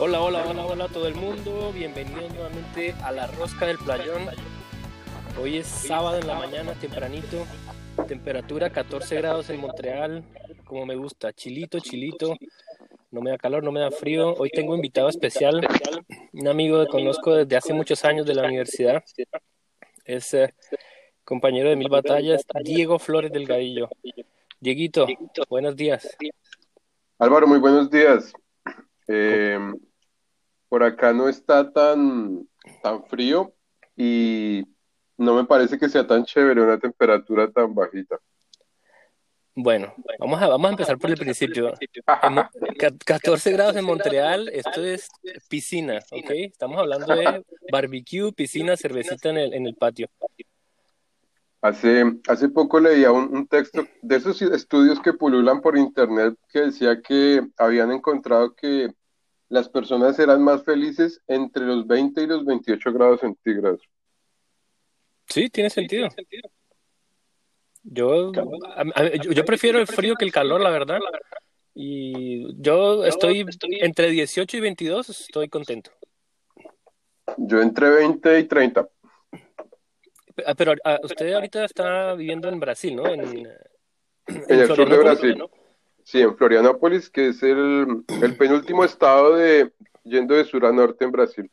Hola, hola, hola, hola a todo el mundo. Bienvenidos nuevamente a la Rosca del Playón. Hoy es sábado en la mañana, tempranito. Temperatura 14 grados en Montreal, como me gusta. Chilito, chilito. No me da calor, no me da frío. Hoy tengo invitado especial, un amigo que conozco desde hace muchos años de la universidad. Es eh, compañero de mil batallas, Diego Flores Delgadillo. Dieguito, buenos días. Álvaro, muy buenos días. Eh, por acá no está tan, tan frío y no me parece que sea tan chévere una temperatura tan bajita. Bueno, vamos a, vamos a empezar por el principio. En Mo- ca- 14 grados en Montreal, esto es piscina, ¿ok? Estamos hablando de barbecue, piscina, cervecita en el, en el patio. Hace, hace poco leía un, un texto de esos estudios que pululan por internet que decía que habían encontrado que las personas eran más felices entre los 20 y los 28 grados centígrados. Sí, tiene sentido. Yo, a- a- yo, yo prefiero el frío que el calor, la verdad. Y yo estoy entre 18 y 22, estoy contento. Yo entre 20 y 30. Ah, Pero ah, usted ahorita está viviendo en Brasil, ¿no? En, En el sur de Brasil. ¿no? Sí, en Florianópolis, que es el, el penúltimo estado de yendo de sur a norte en Brasil.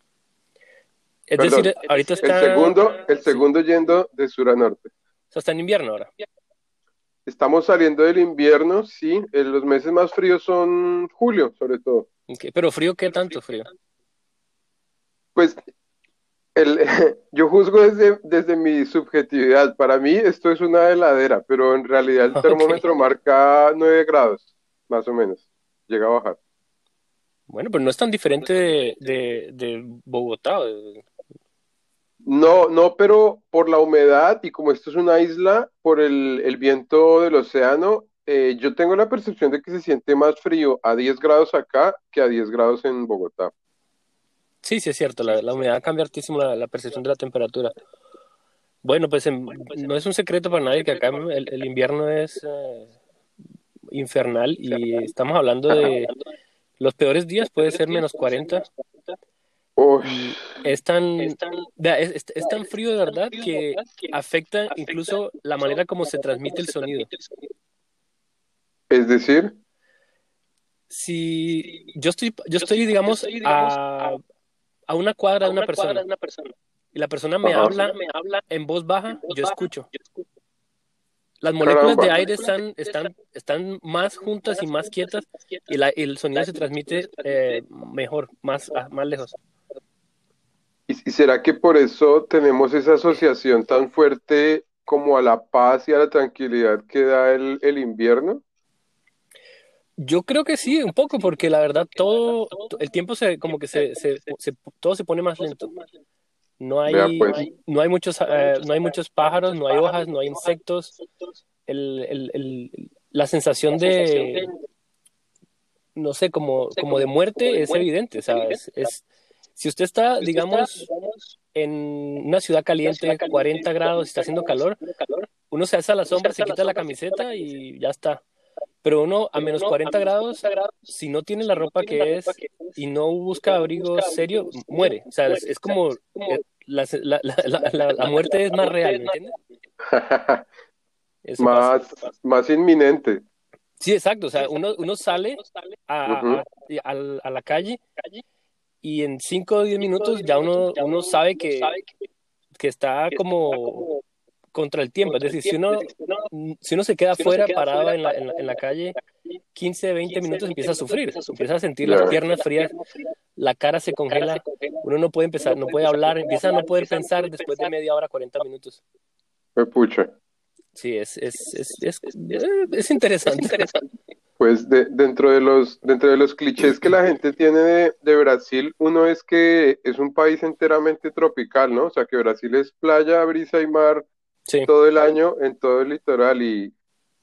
Es Perdón, decir, ahorita El está, segundo, el sí, segundo yendo de sur a norte. o sea, está en invierno ahora. Estamos saliendo del invierno, sí. Los meses más fríos son julio, sobre todo. Ok, Pero frío, ¿qué tanto frío? Pues el, yo juzgo desde, desde mi subjetividad. Para mí esto es una heladera, pero en realidad el termómetro marca 9 grados, más o menos. Llega a bajar. Bueno, pero no es tan diferente de, de, de Bogotá. No, no, pero por la humedad y como esto es una isla, por el, el viento del océano, eh, yo tengo la percepción de que se siente más frío a 10 grados acá que a 10 grados en Bogotá. Sí, sí es cierto, la, la humedad cambia hartísimo la, la percepción de la temperatura. Bueno, pues en- no es un secreto para nadie que acá el, el invierno es eh, infernal y estamos hablando de los peores días, puede ser menos 40. Uy, Y es tan, es, es- es tan frío de verdad que afecta incluso la manera como se transmite el sonido. es decir, Si yo estoy, yo estoy, digamos, a, a una cuadra de una persona y la persona me habla en voz baja, yo escucho. Las moléculas de aire están, están, están más juntas y más quietas y la- el sonido se transmite eh, mejor, más, a- más lejos. ¿y, y será que por eso tenemos esa asociación tan fuerte como a la paz y a la tranquilidad que da el, el invierno? Yo creo que sí, un poco, porque la verdad todo, el tiempo se, como que se, se, se- todo se pone más lento. No Vea, hay, pues. no hay muchos, eh, no hay muchos pájaros, no hay hojas, no hay insectos. El, el- el- la sensación de, no sé, como, como de muerte es evidente. O sea, es, es- si usted está, digamos, en una ciudad caliente, 40 grados, está haciendo calor, uno se alza a la sombra, se quita la camiseta y ya está. Pero uno a menos 40 grados, si no tiene la ropa que es y no busca abrigo serio, muere. O sea, es, es como la, la- la- la- muerte es más real, ¿me entiendes? Eso pasa. Más, más inminente. Sí, exacto. O sea, uno, uno sale a, a- a- a la calle y en 5 o 10 minutos ya uno, uno sabe que, que está como contra el tiempo. Es decir, si uno, si uno se queda afuera parado en la, en la, en la calle 15, 20 minutos, empieza a sufrir, empieza a sentir las piernas frías, la cara se congela, uno no puede empezar, no puede hablar, empieza a no poder pensar después de media hora, 40 minutos. Me pucha. Sí, es, es, es, es, es interesante. Pues de- dentro de los, dentro de los clichés que la gente tiene de, de Brasil, uno es que es un país enteramente tropical, ¿no? O sea, que Brasil es playa, brisa y mar Todo el año en todo el litoral y,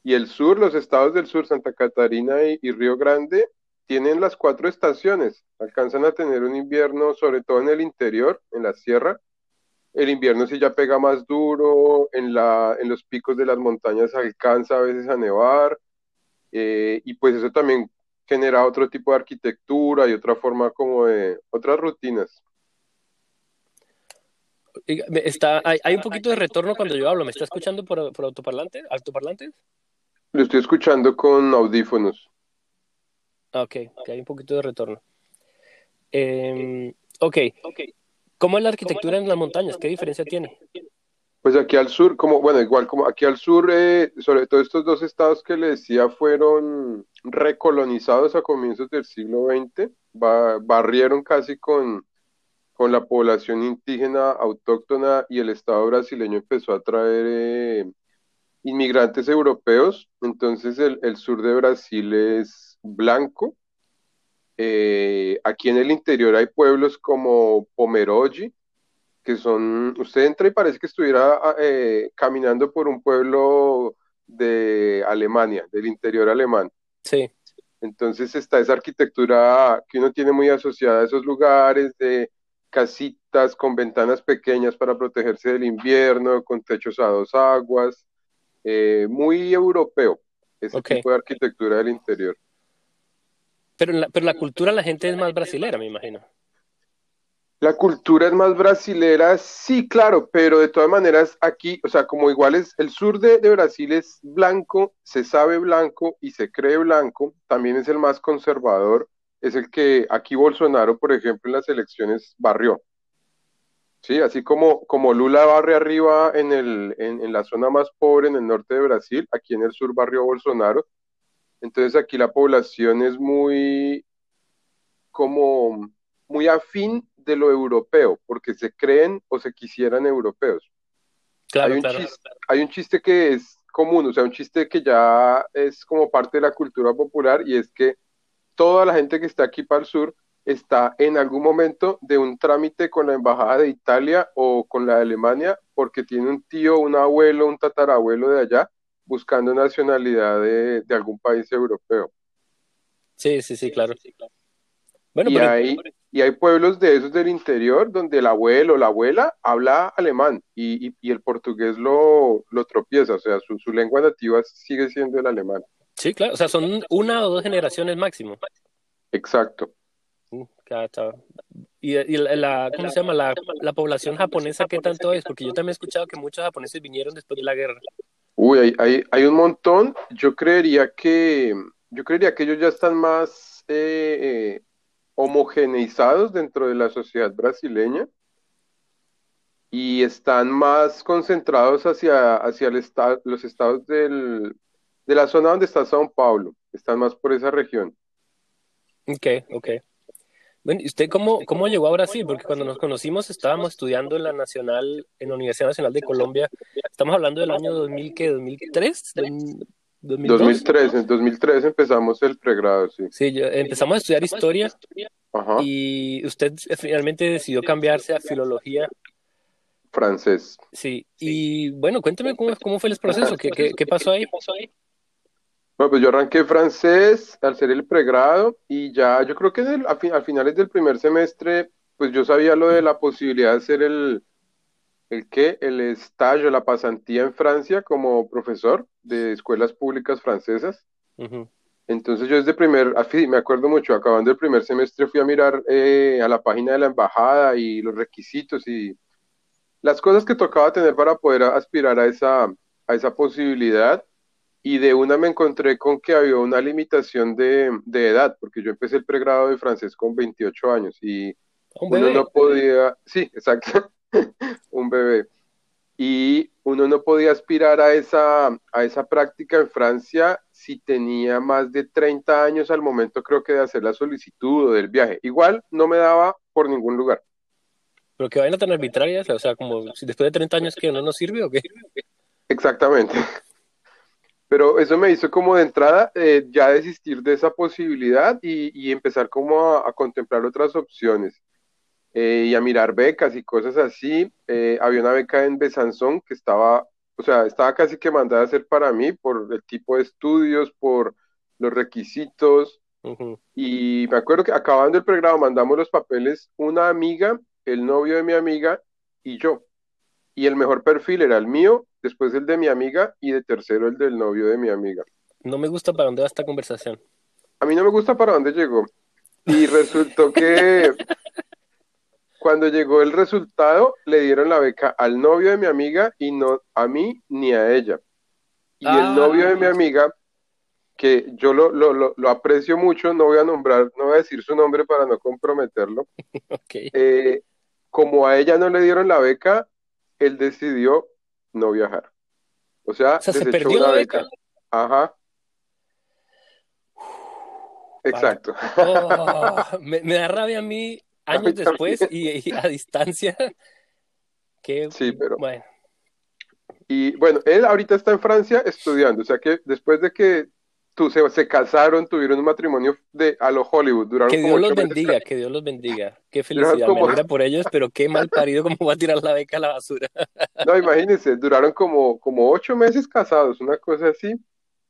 y el sur, los estados del sur, Santa Catarina y, y Río Grande, tienen las cuatro estaciones, alcanzan a tener un invierno, sobre todo en el interior, en la sierra. El invierno sí ya pega más duro, en la, en los picos de las montañas alcanza a veces a nevar, eh, y pues eso también genera otro tipo de arquitectura y otra forma como de otras rutinas. Está, hay, un poquito de retorno cuando yo hablo. ¿Me está escuchando por, por autoparlante, altoparlantes? Lo estoy escuchando con audífonos. Ah, ok, hay un poquito de retorno. Eh, ok, ¿cómo es la arquitectura en las montañas? ¿Qué diferencia tiene? Pues aquí al sur, como, bueno, igual como aquí al sur, eh, sobre todo estos dos estados que le decía fueron recolonizados a comienzos del siglo XX, barrieron casi con, con la población indígena autóctona y el estado brasileño empezó a traer eh, inmigrantes europeos, entonces el, el, sur de Brasil es blanco. Eh, aquí en el interior hay pueblos como Pomeroji, que son, usted entra y parece que estuviera ah, eh, caminando por un pueblo de Alemania, del interior alemán. Sí. Entonces está esa arquitectura que uno tiene muy asociada a esos lugares de casitas con ventanas pequeñas para protegerse del invierno, con techos a dos aguas, eh, muy europeo, ese tipo de arquitectura del interior. Pero la, pero la cultura la gente es más brasilera, me imagino. La cultura es más brasilera, sí, claro, pero de todas maneras aquí, o sea, como igual es el sur de, Brasil es blanco, se sabe blanco y se cree blanco, también es el más conservador, es el que aquí Bolsonaro, por ejemplo, en las elecciones barrió. Sí, así como, como Lula barre arriba en, el, en, la zona más pobre en el norte de Brasil, aquí en el sur barrió Bolsonaro. Entonces aquí la población es muy como muy afín de lo europeo, porque se creen o se quisieran europeos. Claro, hay, un claro. Chiste, hay un chiste que es común, o sea, un chiste que ya es como parte de la cultura popular y es que toda la gente que está aquí para el sur está en algún momento de un trámite con la embajada de Italia o con la de Alemania porque tiene un tío, un abuelo, un tatarabuelo de allá buscando nacionalidad de, de algún país europeo. Sí, sí, sí, claro. Bueno, y, hay, y hay pueblos de esos del interior donde el abuelo o la abuela habla alemán y, y, y el portugués lo, lo, tropieza, o sea, su, su lengua nativa sigue siendo el alemán. Sí, claro, o sea, son una o dos generaciones máximo. Exacto. Y, y la, ¿cómo se llama? La, la, población japonesa, ¿qué tanto es? Porque yo también he escuchado que muchos japoneses vinieron después de la guerra. Uy, hay, hay, hay un montón. Yo creería que, yo creería que ellos ya están más eh, eh, homogeneizados dentro de la sociedad brasileña y están más concentrados hacia, hacia el estado, los estados del, de la zona donde está Sao Paulo. Están más por esa región. Ok, ok. Bueno, ¿y usted cómo, cómo llegó a Brasil? Porque cuando nos conocimos estábamos estudiando en la Nacional, en la Universidad Nacional de Colombia. Estamos hablando del año 2000, ¿qué? ¿2003? 2002? 2003, en 2003 empezamos el pregrado, sí. Sí, empezamos a estudiar historia Ajá. y usted finalmente decidió cambiarse a filología. Francés. Sí, y bueno, cuénteme cómo, cómo fue el proceso, ¿Qué, qué, qué pasó ahí? Bueno, pues yo arranqué francés al hacer el pregrado y ya yo creo que el, a, fin, a, finales del primer semestre, pues yo sabía lo de la posibilidad de hacer el, el qué, el estallo, la pasantía en Francia como profesor de escuelas públicas francesas. Uh -huh. Entonces yo desde primer, así me acuerdo mucho, acabando el primer semestre fui a mirar eh, a la página de la embajada y los requisitos y las cosas que tocaba tener para poder aspirar a esa, a esa posibilidad y de una me encontré con que había una limitación de, de, edad, porque yo empecé el pregrado de francés con 28 años y un uno no podía, sí, exacto, un bebé, y uno no podía aspirar a esa, a esa práctica en Francia si tenía más de 30 años al momento creo que de hacer la solicitud o del viaje. Igual no me daba por ningún lugar. Pero que vayan a tan arbitrarias, o sea, como si después de 30 años que no nos sirve o qué. Exactamente. Pero eso me hizo como de entrada eh, ya desistir de esa posibilidad y, y empezar como a, a, contemplar otras opciones eh, y a mirar becas y cosas así. Eh, había una beca en Besanzón que estaba, o sea, estaba casi que mandada a hacer para mí por el tipo de estudios, por los requisitos. Uh -huh. Y me acuerdo que acabando el pregrado mandamos los papeles una amiga, el novio de mi amiga y yo. Y el mejor perfil era el mío después el de mi amiga y de tercero el del novio de mi amiga. No me gusta para dónde va esta conversación. a mí no me gusta para dónde llegó. Y resultó que cuando llegó el resultado, le dieron la beca al novio de mi amiga y no a mí ni a ella. Y el Ah. novio de mi amiga, que yo lo, lo, lo, lo aprecio mucho, no voy a nombrar, no voy a decir su nombre para no comprometerlo, Ok. eh, como a ella no le dieron la beca, él decidió no viajar. O sea, O sea, se perdió una la beca. Ajá. Exacto. Oh, me, me da rabia a mí A mí años después y, y a distancia. Que, Sí, pero- bueno, Y bueno, él ahorita está en Francia estudiando, o sea que después de que tú, se, se casaron, tuvieron un matrimonio de a lo Hollywood, duraron que Dios los meses bendiga, que Dios los bendiga. Qué felicidad, me como- alegra por ellos, pero qué mal parido como va a tirar la beca a la basura. No, imagínense, duraron como, como ocho meses casados, una cosa así,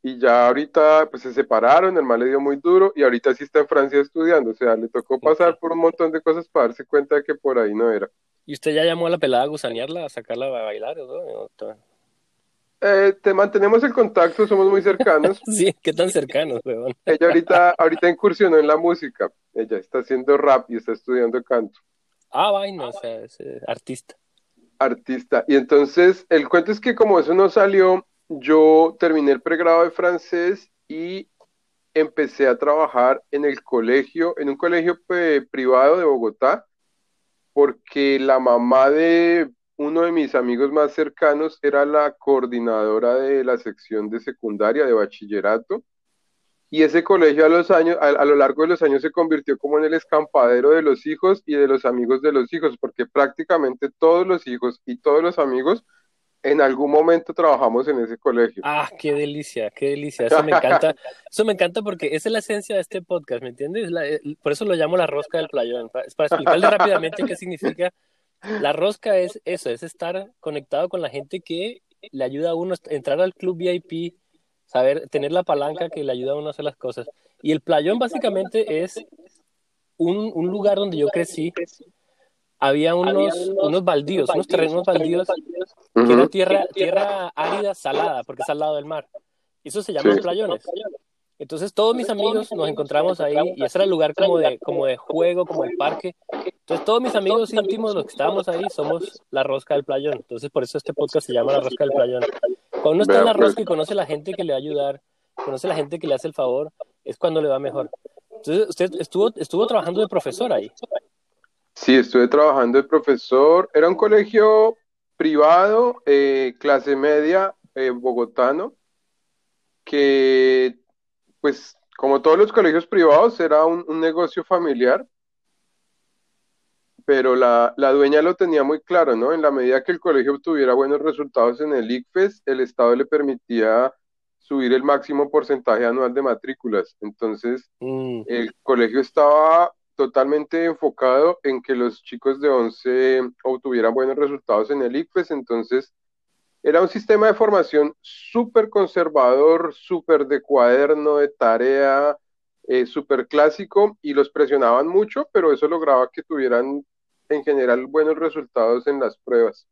y ya ahorita pues se separaron, el mal le dio muy duro, y ahorita sí está en Francia estudiando, o sea, le tocó pasar por un montón de cosas para darse cuenta de que por ahí no era. ¿Y usted ya llamó a la pelada a gusanearla, a sacarla a bailar? ¿o no? ¿O to- Eh, te mantenemos el contacto, somos muy cercanos. Sí, qué tan cercanos, weón. Ella ahorita, ahorita incursionó en la música, ella está haciendo rap y está estudiando canto. Ah, vaina, o sea, es eh, artista. artista. Y entonces el cuento es que como eso no salió, yo terminé el pregrado de francés y empecé a trabajar en el colegio, en un colegio privado de Bogotá, porque la mamá de uno de mis amigos más cercanos era la coordinadora de la sección de secundaria de bachillerato. Y ese colegio a los años, a, a lo largo de los años se convirtió como en el escampadero de los hijos y de los amigos de los hijos, porque prácticamente todos los hijos y todos los amigos en algún momento trabajamos en ese colegio. Ah, qué delicia, qué delicia. Eso me encanta. Eso me encanta porque esa es la esencia de este podcast, ¿me entiendes? La- eh, por eso lo llamo la rosca del playón. Para, para explicarle rápidamente qué significa. La rosca es eso, es estar conectado con la gente que le ayuda a uno a entrar al club VIP, saber, tener la palanca que le ayuda a uno a hacer las cosas. Y el playón básicamente es un, un lugar donde yo crecí. Había unos, unos baldíos, unos terrenos baldíos que era tierra, tierra árida, salada, porque es al lado del mar. Y eso se llaman Sí. playones. Entonces todos mis amigos nos encontramos ahí y ese era el lugar como de, como de juego, como el parque. Entonces todos mis amigos íntimos, los que estábamos ahí, somos la rosca del playón. Entonces por eso este podcast se llama la rosca del playón. Cuando uno está en la pues. rosca y conoce a la gente que le va a ayudar, conoce a la gente que le hace el favor, es cuando le va mejor. Entonces usted estuvo, estuvo trabajando de profesor ahí. Sí, estuve trabajando de profesor. Era un colegio privado, eh, clase media, eh, bogotano, que, pues, como todos los colegios privados, era un, un negocio familiar, pero la, la dueña lo tenía muy claro, ¿no? En la medida que el colegio obtuviera buenos resultados en el ICFES, el Estado le permitía subir el máximo porcentaje anual de matrículas. Entonces, Mm, el colegio estaba totalmente enfocado en que los chicos de 11 obtuvieran buenos resultados en el ICFES, entonces era un sistema de formación súper conservador, súper de cuaderno, de tarea, eh, súper clásico y los presionaban mucho, pero eso lograba que tuvieran en general buenos resultados en las pruebas.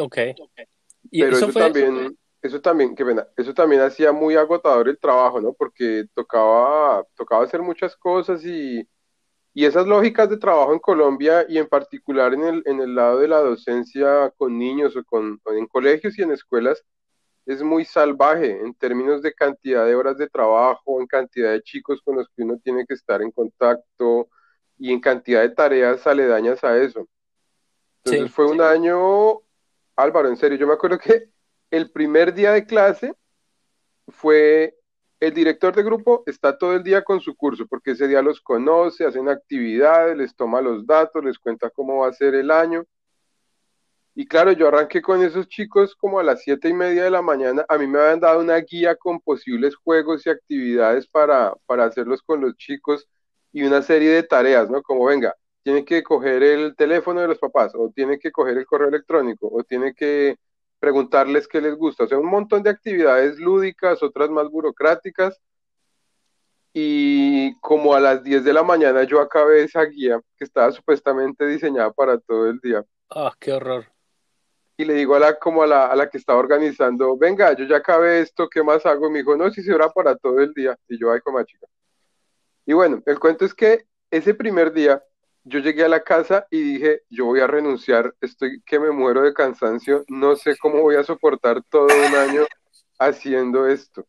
ok. Y Pero eso eso fue, también, eso también, qué pena, eso también hacía muy agotador el trabajo, ¿no? Porque tocaba, tocaba hacer muchas cosas y, y esas lógicas de trabajo en Colombia y en particular en el, en el lado de la docencia con niños o con, en colegios y en escuelas es muy salvaje en términos de cantidad de horas de trabajo, en cantidad de chicos con los que uno tiene que estar en contacto y en cantidad de tareas aledañas a eso. Entonces Sí. fue un año, Álvaro, en serio, yo me acuerdo que el primer día de clase fue el director de grupo está todo el día con su curso, porque ese día los conoce, hacen actividades, les toma los datos, les cuenta cómo va a ser el año. Y claro, yo arranqué con esos chicos como a las siete y media de la mañana. A mí me habían dado una guía con posibles juegos y actividades para, para hacerlos con los chicos y una serie de tareas, ¿no? Como venga, tiene que coger el teléfono de los papás, o tiene que coger el correo electrónico, o tiene que preguntarles qué les gusta. O sea, un montón de actividades lúdicas, otras más burocráticas. Y como a las 10 de la mañana yo acabé esa guía que estaba supuestamente diseñada para todo el día. Ah, qué horror. Y le digo a la, como a la, a la que estaba organizando, venga, yo ya acabé esto, ¿qué más hago? Y me dijo, no, si se era para todo el día. Y yo, ay, como chica. Y bueno, el cuento es que ese primer día yo llegué a la casa y dije, yo voy a renunciar, estoy que me muero de cansancio, no sé cómo voy a soportar todo un año haciendo esto.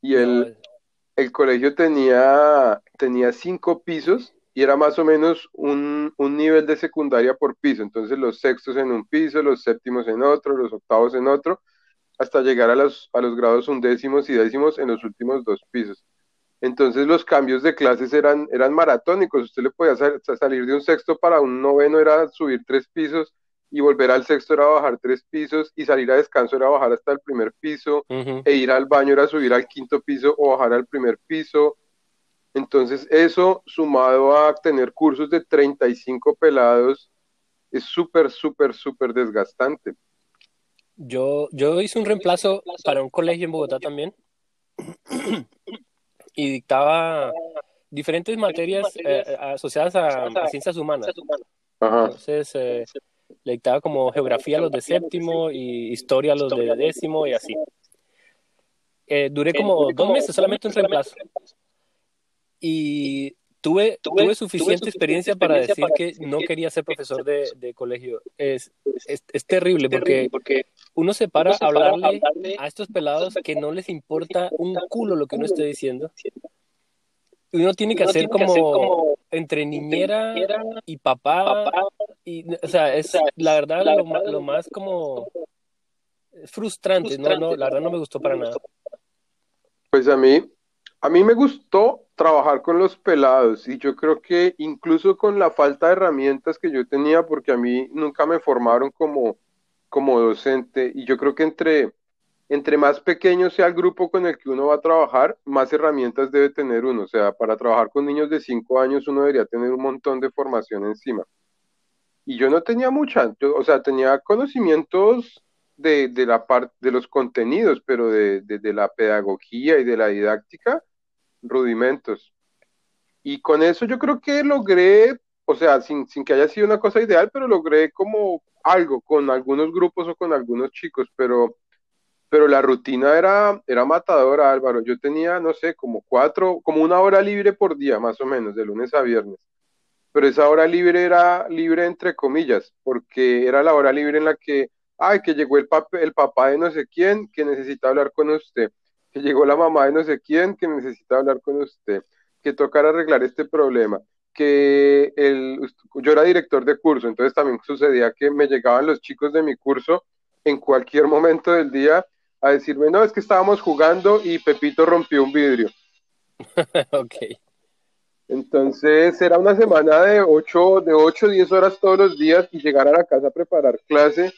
Y el, el colegio tenía, tenía cinco pisos y era más o menos un, un, nivel de secundaria por piso. Entonces los sextos en un piso, los séptimos en otro, los octavos en otro, hasta llegar a los, a los grados undécimos y décimos en los últimos dos pisos. Entonces los cambios de clases eran, eran maratónicos. Usted le podía salir de un sexto para un noveno, era subir tres pisos, y volver al sexto era bajar tres pisos, y salir a descanso era bajar hasta el primer piso, e ir al baño era subir al quinto piso o bajar al primer piso. Entonces eso sumado a tener cursos de 35 pelados es súper, súper, súper desgastante. Yo, yo hice un reemplazo para un colegio en Bogotá también y dictaba diferentes materias eh, eh, asociadas a, ciencias humanas. Entonces, eh, le dictaba como geografía a los de séptimo y historia a los de décimo y así. duré como dos meses solamente un reemplazo. Y tuve, tuve, suficiente experiencia para decir que no quería ser profesor de, colegio. Es, es, terrible porque, porque uno se para a hablarle a estos pelados que no les importa un culo lo que uno esté diciendo. Y uno tiene que hacer como, entre niñera y papá. Y, o sea, es la verdad lo, lo más como frustrante. No, no, la verdad no me gustó para nada. Pues a mí, a mí me gustó trabajar con los pelados y yo creo que incluso con la falta de herramientas que yo tenía, porque a mí nunca me formaron como, como docente y yo creo que entre, entre más pequeño sea el grupo con el que uno va a trabajar, más herramientas debe tener uno. O sea, para trabajar con niños de 5 años uno debería tener un montón de formación encima. Y yo no tenía mucha, o sea, tenía conocimientos de, de la parte de los contenidos, pero de, de la pedagogía y de la didáctica, rudimentos. Y con eso yo creo que logré, o sea, sin, sin que haya sido una cosa ideal, pero logré como algo con algunos grupos o con algunos chicos, pero, pero la rutina era, era matadora, Álvaro. Yo tenía, no sé, como cuatro, como una hora libre por día, más o menos, de lunes a viernes. Pero esa hora libre era libre entre comillas, porque era la hora libre en la que, ay, que llegó el, el papá de no sé quién que necesita hablar con usted que llegó la mamá de no sé quién que necesita hablar con usted, que tocar arreglar este problema, que el, yo era director de curso, entonces también sucedía que me llegaban los chicos de mi curso en cualquier momento del día a decirme, no, es que estábamos jugando y Pepito rompió un vidrio. ok. Entonces era una semana de 8, de 8 10 horas todos los días y llegar a la casa a preparar clase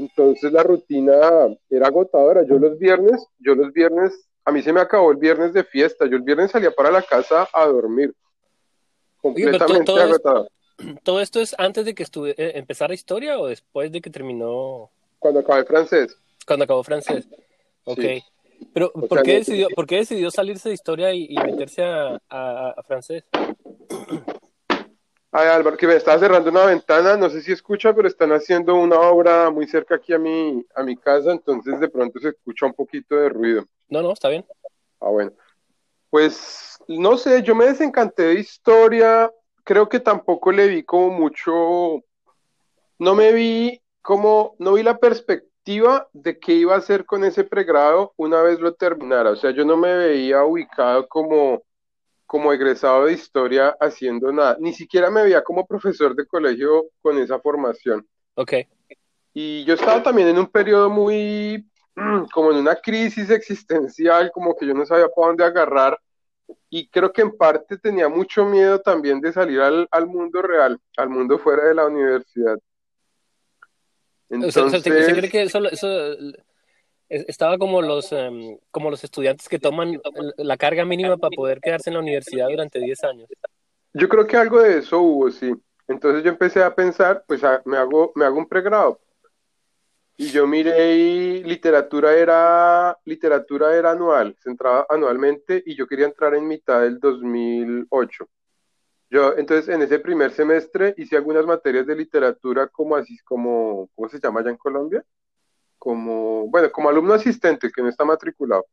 entonces la rutina era agotadora. Yo los viernes, yo los viernes, a mí se me acabó el viernes de fiesta. Yo el viernes salía para la casa a dormir. Completamente todo, agotado. ¿Todo esto es antes de que estuve, eh, empezara historia o después de que terminó? Cuando acabé francés. Cuando acabó francés. Ok. Pero, ¿por qué, decidió, ¿por qué decidió salirse de historia y, meterse a, a francés? Ay, Álvaro, que me estaba cerrando una ventana, no sé si escucha, pero están haciendo una obra muy cerca aquí a mi, a mi casa, entonces de pronto se escucha un poquito de ruido. No, no, está bien. Ah, bueno. Pues no sé, yo me desencanté de historia, creo que tampoco le vi como mucho, no me vi como, no vi la perspectiva de qué iba a hacer con ese pregrado una vez lo terminara, o sea, yo no me veía ubicado como como egresado de historia haciendo nada. Ni siquiera me veía como profesor de colegio con esa formación. Ok. Y yo estaba también en un periodo muy, como en una crisis existencial, como que yo no sabía para dónde agarrar. Y creo que en parte tenía mucho miedo también de salir al, al mundo real, al mundo fuera de la universidad. Entonces, o sea, ¿se cree que eso, eso estaba como los, em, como los estudiantes que toman la carga mínima para poder quedarse en la universidad durante 10 años. Yo creo que algo de eso hubo, sí. Entonces yo empecé a pensar, pues me, hago, me hago un pregrado. Y yo miré y literatura era, literatura era anual, se entraba anualmente y yo quería entrar en mitad del 2008. Yo, entonces, en ese primer semestre hice algunas materias de literatura como así, como, ¿cómo se llama allá en Colombia? como, bueno, como alumno asistente que no está matriculado.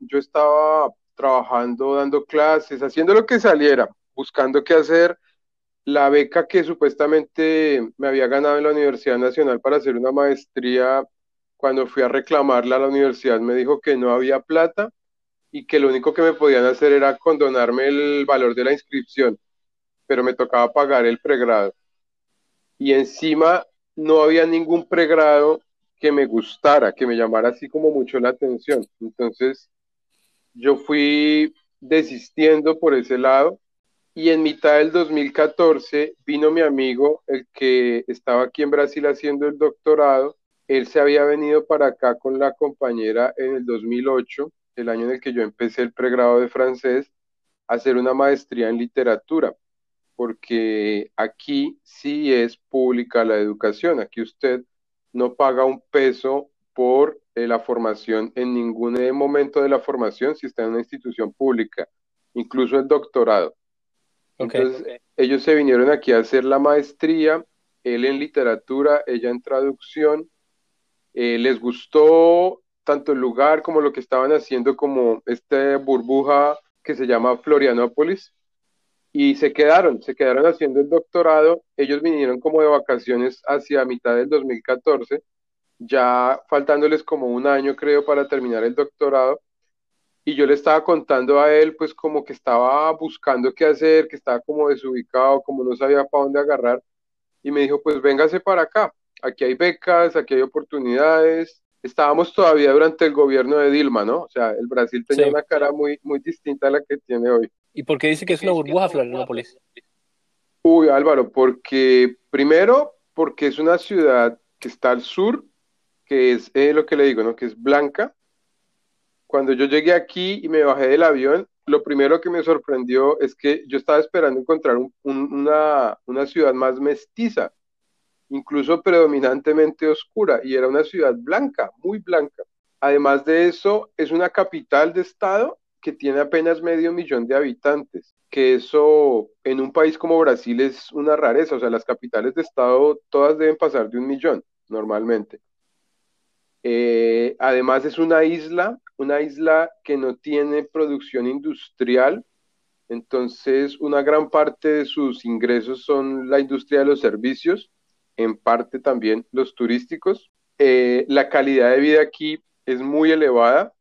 yo estaba trabajando, dando clases, haciendo lo que saliera, buscando qué hacer. La beca que supuestamente me había ganado en la Universidad Nacional para hacer una maestría, cuando fui a reclamarla a la universidad me dijo que no había plata y que lo único que me podían hacer era condonarme el valor de la inscripción, pero me tocaba pagar el pregrado. Y encima no había ningún pregrado que me gustara, que me llamara así como mucho la atención. Entonces, yo fui desistiendo por ese lado y en mitad del 2014 vino mi amigo, el que estaba aquí en Brasil haciendo el doctorado. Él se había venido para acá con la compañera en el 2008, el año en el que yo empecé el pregrado de francés, a hacer una maestría en literatura, porque aquí sí es pública la educación. Aquí usted no paga un peso por eh, la formación en ningún momento de la formación si está en una institución pública, incluso el doctorado. Entonces, ellos se vinieron aquí a hacer la maestría, él en literatura, ella en traducción. Eh, les gustó tanto el lugar como lo que estaban haciendo, como esta burbuja que se llama Florianópolis, y se quedaron, se quedaron haciendo el doctorado. Ellos vinieron como de vacaciones hacia mitad del 2014 ya faltándoles como un año creo para terminar el doctorado, y yo le estaba contando a él pues como que estaba buscando qué hacer, que estaba como desubicado, como no sabía para dónde agarrar, y me dijo pues véngase para acá, aquí hay becas, aquí hay oportunidades, estábamos todavía durante el gobierno de Dilma, ¿no? O sea, el Brasil tenía una cara muy, muy distinta a la que tiene hoy. ¿Y por qué dice que es una burbuja, Florianópolis? Uy, Álvaro, porque primero, porque es una ciudad que está al sur que es eh, lo que le digo, ¿no? Que es blanca. Cuando yo llegué aquí y me bajé del avión, lo primero que me sorprendió es que yo estaba esperando encontrar una, una ciudad más mestiza, incluso predominantemente oscura, y era una ciudad blanca, muy blanca. Además de eso, es una capital de estado que tiene apenas medio millón de habitantes, que eso en un país como Brasil es una rareza, o sea, las capitales de estado todas deben pasar de un millón normalmente. Eh, además es una isla, una isla que no tiene producción industrial, entonces una gran parte de sus ingresos son la industria de los servicios, en parte también los turísticos. Eh, la calidad de vida aquí es muy elevada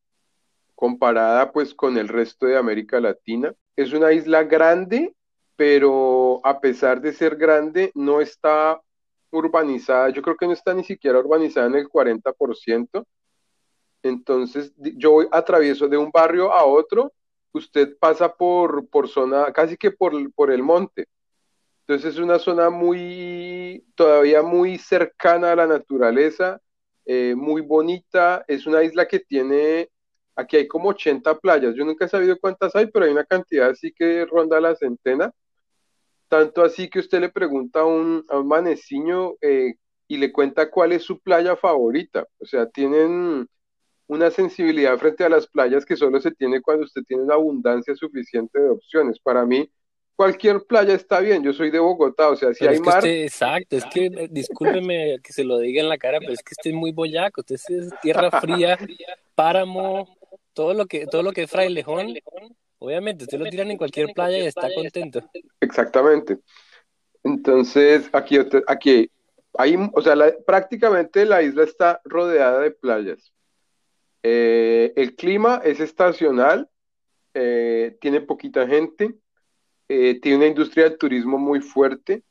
comparada pues con el resto de América Latina. Es una isla grande, pero a pesar de ser grande no está urbanizada, yo creo que no está ni siquiera urbanizada en el 40%. Entonces, yo atravieso de un barrio a otro, usted pasa por, por zona, casi que por, por el monte. Entonces es una zona muy, todavía muy cercana a la naturaleza, eh, muy bonita. Es una isla que tiene, aquí hay como 80 playas. Yo nunca he sabido cuántas hay, pero hay una cantidad así que ronda la centena. Tanto así que usted le pregunta a un, a un maneciño eh, y le cuenta cuál es su playa favorita. O sea, tienen una sensibilidad frente a las playas que solo se tiene cuando usted tiene una abundancia suficiente de opciones. Para mí, cualquier playa está bien. Yo soy de Bogotá, o sea, si hay mar. exacto, es que eh, discúlpeme que se lo diga en la cara, pero es que usted es muy boyaco. Usted es tierra fría, páramo, todo lo que todo lo que es frailejón Obviamente, usted lo tiran en cualquier playa y está contento. Exactamente. Entonces, aquí, aquí hay, o sea, prácticamente la isla está rodeada de playas. Eh, el clima es estacional, eh, tiene poquita gente, eh, tiene una industria del turismo muy fuerte.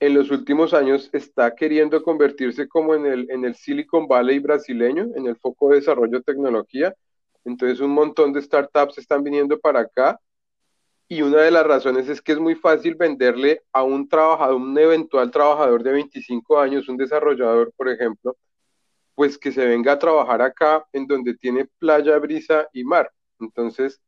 En los últimos años está queriendo convertirse como en el, en el Silicon Valley brasileño, en el foco de desarrollo de tecnología entonces un montón de startups están viniendo para acá y una de las razones es que es muy fácil venderle a un trabajador, un eventual trabajador de 25 años, un desarrollador, por ejemplo, pues que se venga a trabajar acá en donde tiene playa, brisa y mar. Entonces,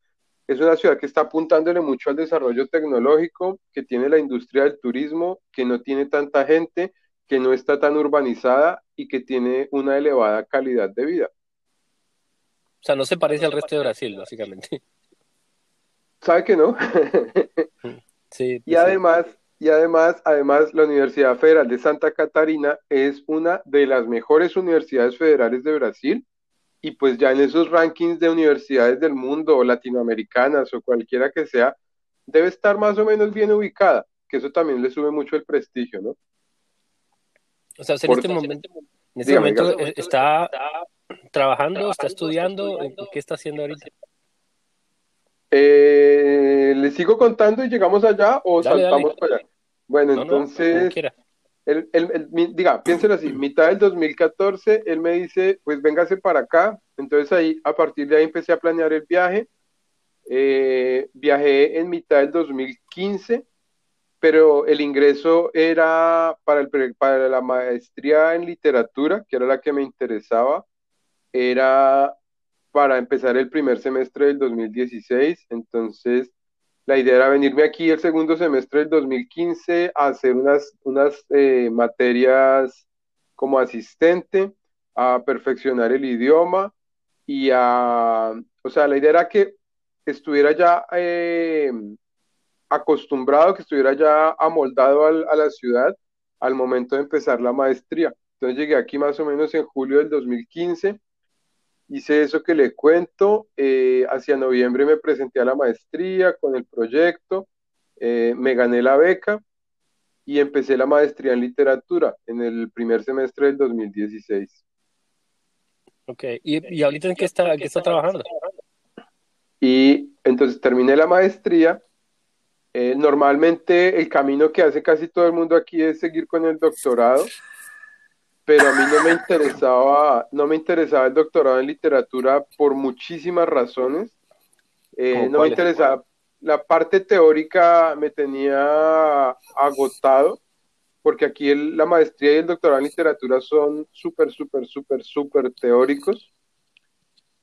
es una ciudad que está apuntándole mucho al desarrollo tecnológico, que tiene la industria del turismo, que no tiene tanta gente, que no está tan urbanizada y que tiene una elevada calidad de vida. O sea, no se parece al resto de Brasil, básicamente. ¿Sabe que no? sí. y además, y además, además, la Universidad Federal de Santa Catarina es una de las mejores universidades federales de Brasil y pues ya en esos rankings de universidades del mundo o latinoamericanas o cualquiera que sea, debe estar más o menos bien ubicada, que eso también le sube mucho el prestigio, ¿no? O sea, en este momento, en este momento está trabajando, está estudiando, ¿qué está haciendo ahorita? Eh, ¿Le sigo contando y llegamos allá o saltamos para allá? Bueno, entonces, el, el, diga, piénselo así, mitad del 2014, él me dice, pues véngase para acá. Entonces ahí, a partir de ahí empecé a planear el viaje. Eh, viajé en mitad del 2015, pero el ingreso era para, el, para la maestría en literatura, que era la que me interesaba, era para empezar el primer semestre del 2016. Entonces, la idea era venirme aquí el segundo semestre del 2015 a hacer unas, unas eh, materias como asistente, a perfeccionar el idioma y a, o sea, la idea era que estuviera ya eh, acostumbrado, que estuviera ya amoldado a la ciudad al momento de empezar la maestría. Entonces llegué aquí más o menos en julio del 2015 hice eso que le cuento, eh, hacia noviembre me presenté a la maestría con el proyecto, eh, me gané la beca y empecé la maestría en literatura en el primer semestre del 2016. Ok, ¿y, ahorita en qué está, qué está trabajando? Y entonces terminé la maestría. Eh, normalmente el camino que hace casi todo el mundo aquí es seguir con el doctorado pero a mí no me interesaba, no me interesaba el doctorado en literatura por muchísimas razones. Eh, no me interesaba, la parte teórica me tenía agotado, porque aquí la maestría y el doctorado en literatura son súper, súper, súper, súper teóricos.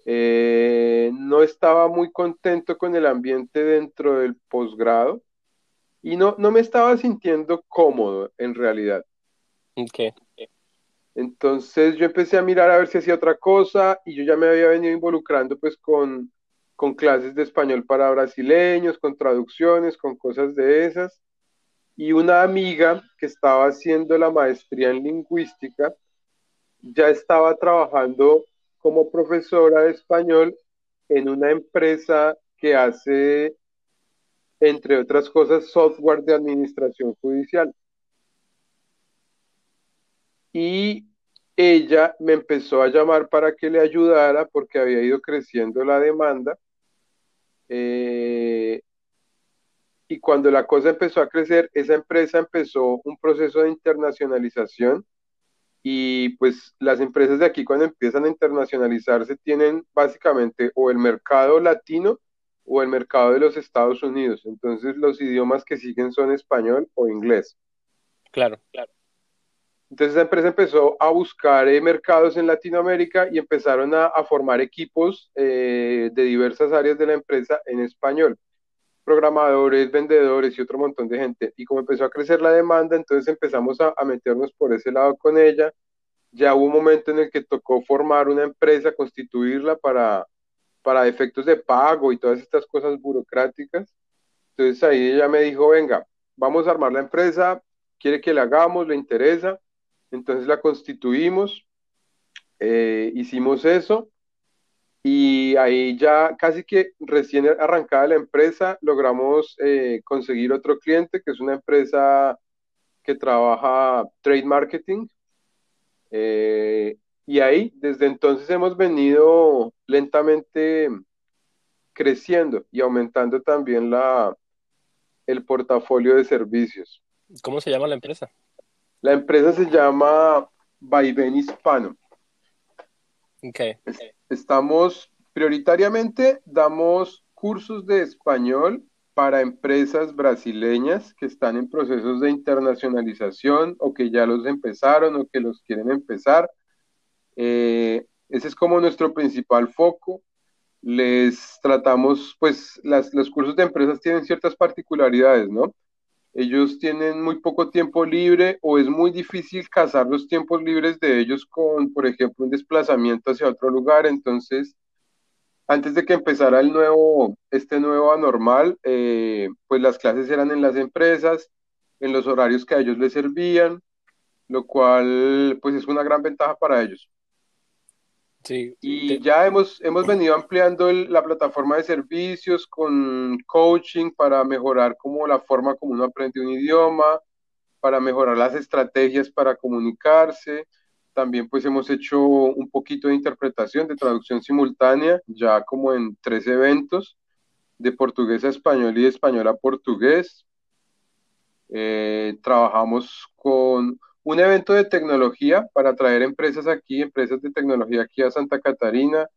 Eh, no estaba muy contento con el ambiente dentro del posgrado y no, no me estaba sintiendo cómodo en realidad. Okay. Entonces yo empecé a mirar a ver si hacía otra cosa y yo ya me había venido involucrando pues con, con clases de español para brasileños, con traducciones, con cosas de esas. Y una amiga que estaba haciendo la maestría en lingüística ya estaba trabajando como profesora de español en una empresa que hace, entre otras cosas, software de administración judicial y ella me empezó a llamar para que le ayudara porque había ido creciendo la demanda. Eh, y cuando la cosa empezó a crecer, esa empresa empezó un proceso de internacionalización y pues las empresas de aquí cuando empiezan a internacionalizarse tienen básicamente o el mercado latino o el mercado de los Estados Unidos. Entonces los idiomas que siguen son español o inglés. Claro, claro. Entonces la empresa empezó a buscar eh, mercados en Latinoamérica y empezaron a, formar equipos eh, de diversas áreas de la empresa en español, programadores, vendedores y otro montón de gente. Y como empezó a crecer la demanda, entonces empezamos a, meternos por ese lado con ella. Ya hubo un momento en el que tocó formar una empresa, constituirla para, para efectos de pago y todas estas cosas burocráticas. Entonces ahí ella me dijo, venga, vamos a armar la empresa, quiere que la hagamos, le interesa entonces la constituimos, eh, hicimos eso y ahí ya casi que recién arrancada la empresa logramos eh, conseguir otro cliente que es una empresa que trabaja trade marketing. Eh, y ahí desde entonces hemos venido lentamente creciendo y aumentando también la, el portafolio de servicios. ¿Cómo se llama la empresa? La empresa se llama Vaivén Hispano. Okay. Estamos prioritariamente damos cursos de español para empresas brasileñas que están en procesos de internacionalización o que ya los empezaron o que los quieren empezar. Eh, ese es como nuestro principal foco. Les tratamos, pues los cursos de empresas tienen ciertas particularidades, ¿no? Ellos tienen muy poco tiempo libre o es muy difícil casar los tiempos libres de ellos con, por ejemplo, un desplazamiento hacia otro lugar. Entonces, antes de que empezara el nuevo, este nuevo anormal, eh, pues las clases eran en las empresas, en los horarios que a ellos les servían, lo cual pues es una gran ventaja para ellos. Sí. Y ya hemos, hemos venido ampliando la plataforma de servicios con coaching para mejorar como la forma como uno aprende un idioma, para mejorar las estrategias para comunicarse. También pues hemos hecho un poquito de interpretación, de traducción simultánea, ya como en tres eventos, de portugués a español y de español a portugués. Eh, trabajamos con un evento de tecnología para traer empresas aquí, empresas de tecnología aquí a Santa Catarina.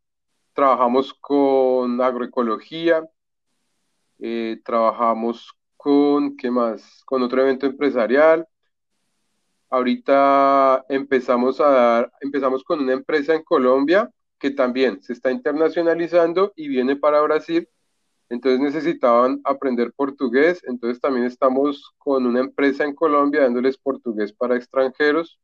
Trabajamos con agroecología, eh, trabajamos con, ¿qué más? Con otro evento empresarial. Ahorita empezamos a dar, empezamos con una empresa en Colombia que también se está internacionalizando y viene para Brasil entonces necesitaban aprender portugués, entonces también estamos con una empresa en Colombia dándoles portugués para extranjeros.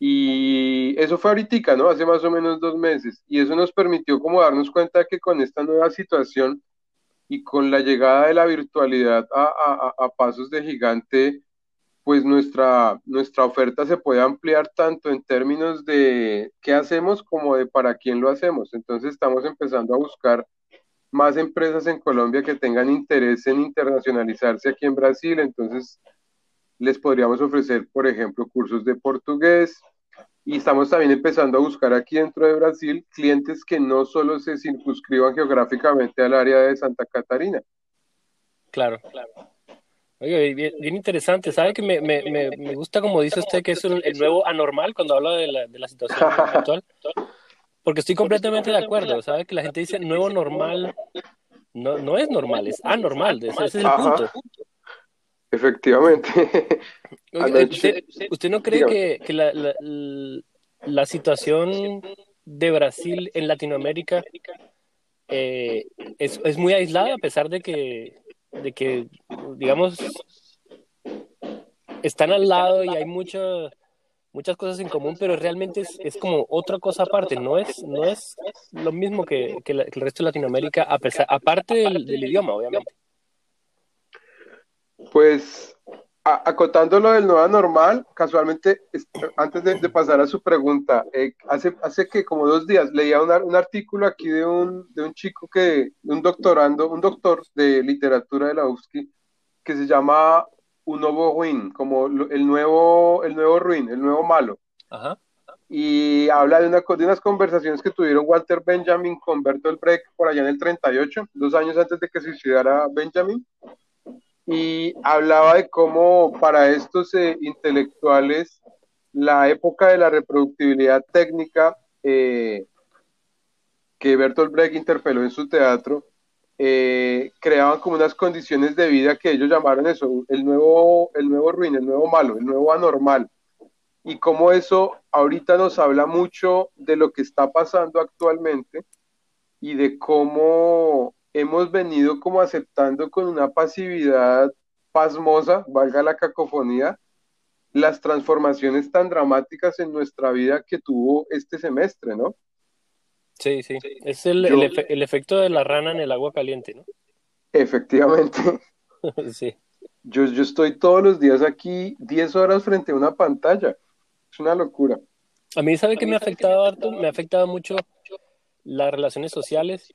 Y eso fue ahorita, ¿no? Hace más o menos dos meses. Y eso nos permitió como darnos cuenta que con esta nueva situación y con la llegada de la virtualidad a, a pasos de gigante, pues nuestra, nuestra oferta se puede ampliar tanto en términos de qué hacemos como de para quién lo hacemos. Entonces estamos empezando a buscar más empresas en Colombia que tengan interés en internacionalizarse aquí en Brasil, entonces les podríamos ofrecer, por ejemplo, cursos de portugués. Y estamos también empezando a buscar aquí dentro de Brasil clientes que no solo se circunscriban geográficamente al área de Santa Catarina. Claro, claro. Oye, bien, interesante. ¿Sabe que me, me, me, gusta, como dice usted, que es el nuevo anormal cuando habla de la, de la situación actual? Porque estoy completamente de acuerdo, ¿sabes? Que la gente dice nuevo normal, no, no es normal, es anormal, ese es el punto. Efectivamente. ¿usted, no cree que, que la, la, la, situación de Brasil en Latinoamérica eh, es, es, muy aislada a pesar de que, de que, digamos, están al lado y hay mucho muchas cosas en común, pero realmente es, es como otra cosa aparte, no es, no es lo mismo que, que, el resto de Latinoamérica, a pesar, aparte del, idioma, obviamente. Pues acotando lo del nueva normal, casualmente, antes de, pasar a su pregunta, eh, hace, hace que como dos días leía un, un artículo aquí de un, de un chico que, un doctorando, un doctor de literatura de la que se llama un nuevo ruin, como el nuevo, el nuevo ruin, el nuevo malo. Y habla de, una, de unas conversaciones que tuvieron Walter Benjamin con Bertolt Brecht por allá en el 38, dos años antes de que suicidara Benjamin. Y hablaba de cómo para estos eh, intelectuales la época de la reproductibilidad técnica eh, que Bertolt Brecht interpeló en su teatro eh, creaban como unas condiciones de vida que ellos llamaron eso, el nuevo, el nuevo ruin, el nuevo malo, el nuevo anormal. Y cómo eso ahorita nos habla mucho de lo que está pasando actualmente y de cómo hemos venido como aceptando con una pasividad pasmosa, valga la cacofonía, las transformaciones tan dramáticas en nuestra vida que tuvo este semestre, ¿no? Sí, sí. Es el, el, efecto de la rana en el agua caliente, ¿no? Efectivamente. sí. Yo, yo estoy todos los días aquí 10 horas frente a una pantalla. Es una locura. A mí, ¿sabe qué me ha afectado harto? Me ha afectado mucho las relaciones sociales,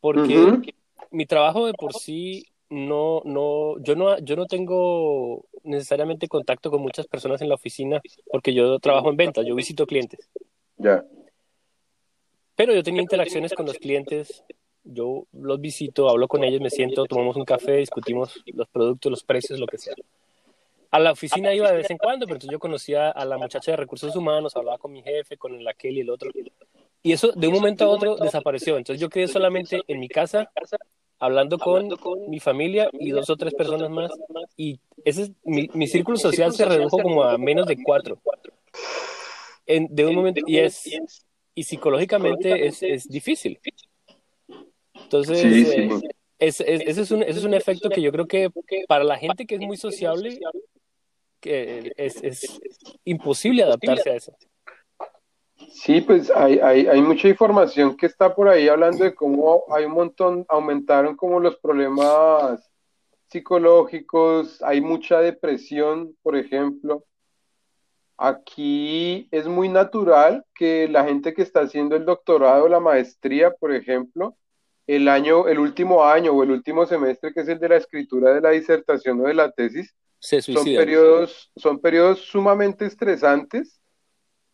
porque mi trabajo de por sí no, no, yo no, yo no tengo necesariamente contacto con muchas personas en la oficina, porque yo trabajo en ventas, yo visito clientes. Ya. Pero yo tenía interacciones con los clientes, yo los visito, hablo con ellos, me siento, tomamos un café, discutimos los productos, los precios, lo que sea. A la oficina iba de vez en cuando, pero entonces yo conocía a la muchacha de recursos humanos, hablaba con mi jefe, con el aquel y el otro. Y eso de un momento a otro desapareció. Entonces yo quedé solamente en mi casa hablando con mi familia y dos o tres personas más. Y ese, mi, mi círculo social se redujo como a menos de cuatro. En, de un momento, y es, y psicológicamente es, es difícil. Entonces, eh, ese, es un, ese es un efecto que yo creo que para la gente que es muy sociable, que es, es imposible adaptarse a eso. Sí, pues hay, hay, hay, mucha información que está por ahí hablando de cómo hay un montón, aumentaron como los problemas psicológicos, hay mucha depresión, por ejemplo, Aquí es muy natural que la gente que está haciendo el doctorado la maestría, por ejemplo, el año, el último año o el último semestre, que es el de la escritura de la disertación o de la tesis, son periodos, son periodos sumamente estresantes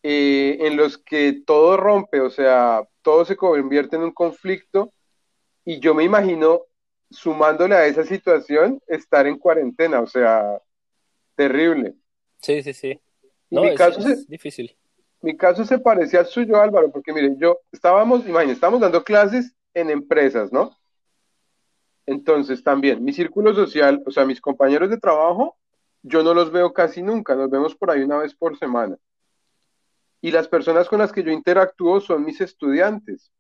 eh, en los que todo rompe, o sea, todo se convierte en un conflicto y yo me imagino sumándole a esa situación estar en cuarentena, o sea, terrible. Sí, sí, sí. No, mi caso es, difícil. Mi caso se parecía al suyo, Álvaro, porque mire, yo estábamos, imagínense, estábamos dando clases en empresas, ¿no? Entonces, también, mi círculo social, o sea, mis compañeros de trabajo, yo no los veo casi nunca, nos vemos por ahí una vez por semana. Y las personas con las que yo interactúo son mis estudiantes,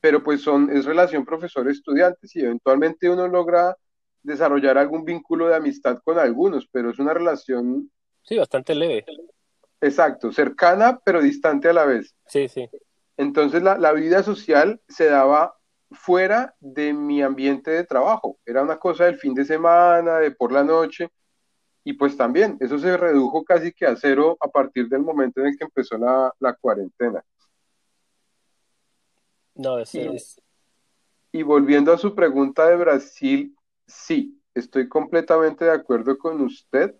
pero pues son, es relación profesor-estudiante, y eventualmente uno logra desarrollar algún vínculo de amistad con algunos, pero es una relación... Sí, bastante leve. Exacto, cercana pero distante a la vez. Sí, sí. Entonces la, la vida social se daba fuera de mi ambiente de trabajo. Era una cosa del fin de semana, de por la noche, y pues también eso se redujo casi que a cero a partir del momento en el que empezó la, la cuarentena. No, es, y, y volviendo a su pregunta de Brasil, sí, estoy completamente de acuerdo con usted.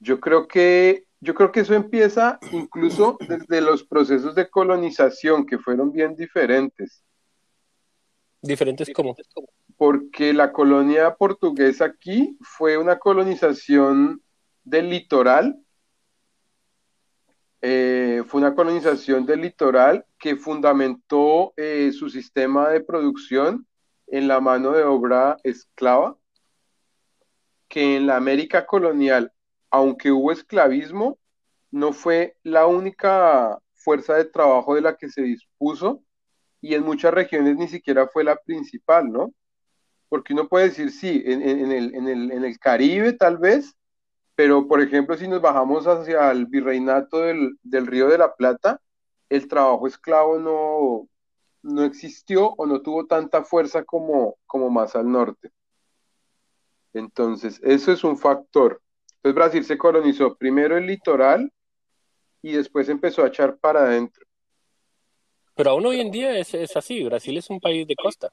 Yo creo que yo creo que eso empieza incluso desde los procesos de colonización que fueron bien diferentes. ¿Diferentes cómo? Porque la colonia portuguesa aquí fue una colonización del litoral. Eh, fue una colonización del litoral que fundamentó eh, su sistema de producción en la mano de obra esclava, que en la América colonial, aunque hubo esclavismo, no fue la única fuerza de trabajo de la que se dispuso y en muchas regiones ni siquiera fue la principal, ¿no? Porque uno puede decir, sí, en, el, en el, Caribe tal vez, pero por ejemplo, si nos bajamos hacia el virreinato del, Río de la Plata, el trabajo esclavo no, no existió o no tuvo tanta fuerza como, como más al norte. Entonces, eso es un factor. Entonces, Brasil se colonizó primero el litoral y después empezó a echar para adentro. Pero aún hoy en día es, así, Brasil es un país de costa.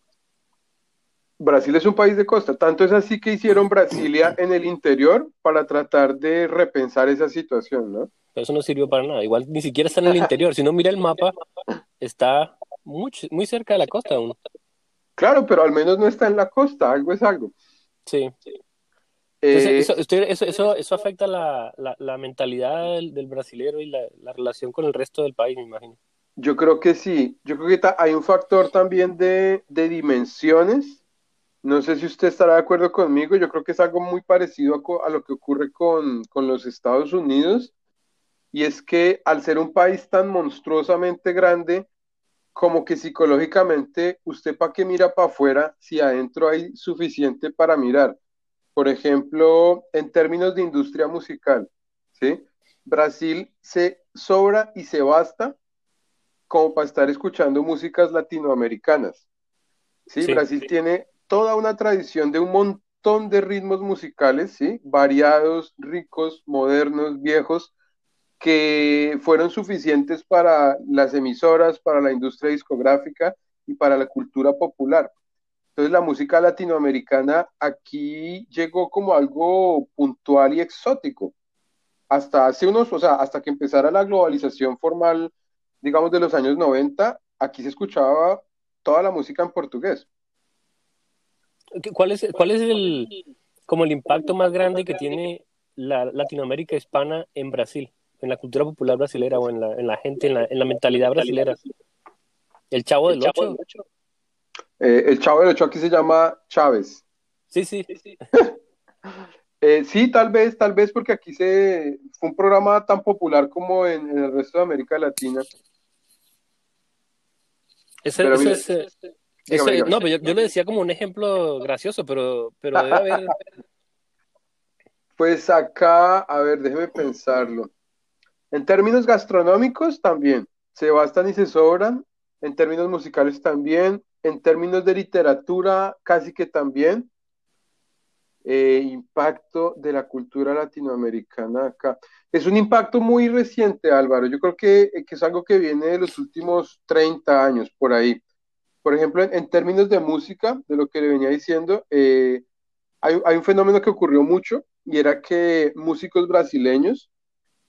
Brasil es un país de costa, tanto es así que hicieron Brasilia en el interior para tratar de repensar esa situación, ¿no? Pero eso no sirvió para nada, igual ni siquiera está en el interior, si no mira el mapa, está muy, muy cerca de la costa aún. Claro, pero al menos no está en la costa, algo es algo. Sí. Eh, eso, eso, afecta la, mentalidad del, del brasilero y la, relación con el resto del país, me imagino. Yo creo que sí. Yo creo que hay un factor también de, dimensiones. No sé si usted estará de acuerdo conmigo. Yo creo que es algo muy parecido a, lo que ocurre con, con los Estados Unidos. Y es que al ser un país tan monstruosamente grande, como que psicológicamente, ¿usted para qué mira para afuera si adentro hay suficiente para mirar? Por ejemplo, en términos de industria musical, ¿sí? Brasil se sobra y se basta como para estar escuchando músicas latinoamericanas. ¿sí? Brasil tiene toda una tradición de un montón de ritmos musicales, ¿sí? variados, ricos, modernos, viejos, que fueron suficientes para las emisoras, para la industria discográfica y para la cultura popular. Entonces la música latinoamericana aquí llegó como algo puntual y exótico. Hasta hace unos, o sea, hasta que empezara la globalización formal, digamos de los años 90, aquí se escuchaba toda la música en portugués. ¿Cuál es, cuál es el, como el impacto más grande que tiene la Latinoamérica hispana en Brasil, en la cultura popular brasilera o en la, en la gente, en la, en la mentalidad brasilera? ¿El Chavo del Ocho? Eh, el Chavo del Ocho aquí se llama Chávez. Sí, sí. Eh, sí, tal vez, tal vez porque aquí se fue un programa tan popular como en, el resto de América Latina. Ese, es, eh, no, pero yo, lo decía como un ejemplo gracioso, pero, pero debe haber. Pues acá, a ver, déjeme pensarlo. En términos gastronómicos también, se bastan y se sobran. En términos musicales también en términos de literatura, casi que también. Eh, impacto de la cultura latinoamericana acá. Es un impacto muy reciente, Álvaro. Yo creo que, es algo que viene de los últimos 30 años, por ahí. Por ejemplo, en, términos de música, de lo que le venía diciendo, eh, hay, hay un fenómeno que ocurrió mucho y era que músicos brasileños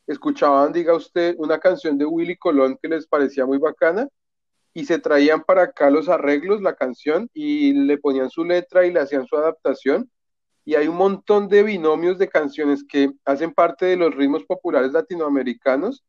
escuchaban, diga usted, una canción de Willy Colón que les parecía muy bacana y se traían para acá los arreglos, la canción, y le ponían su letra y le hacían su adaptación y hay un montón de binomios de canciones que hacen parte de los ritmos populares latinoamericanos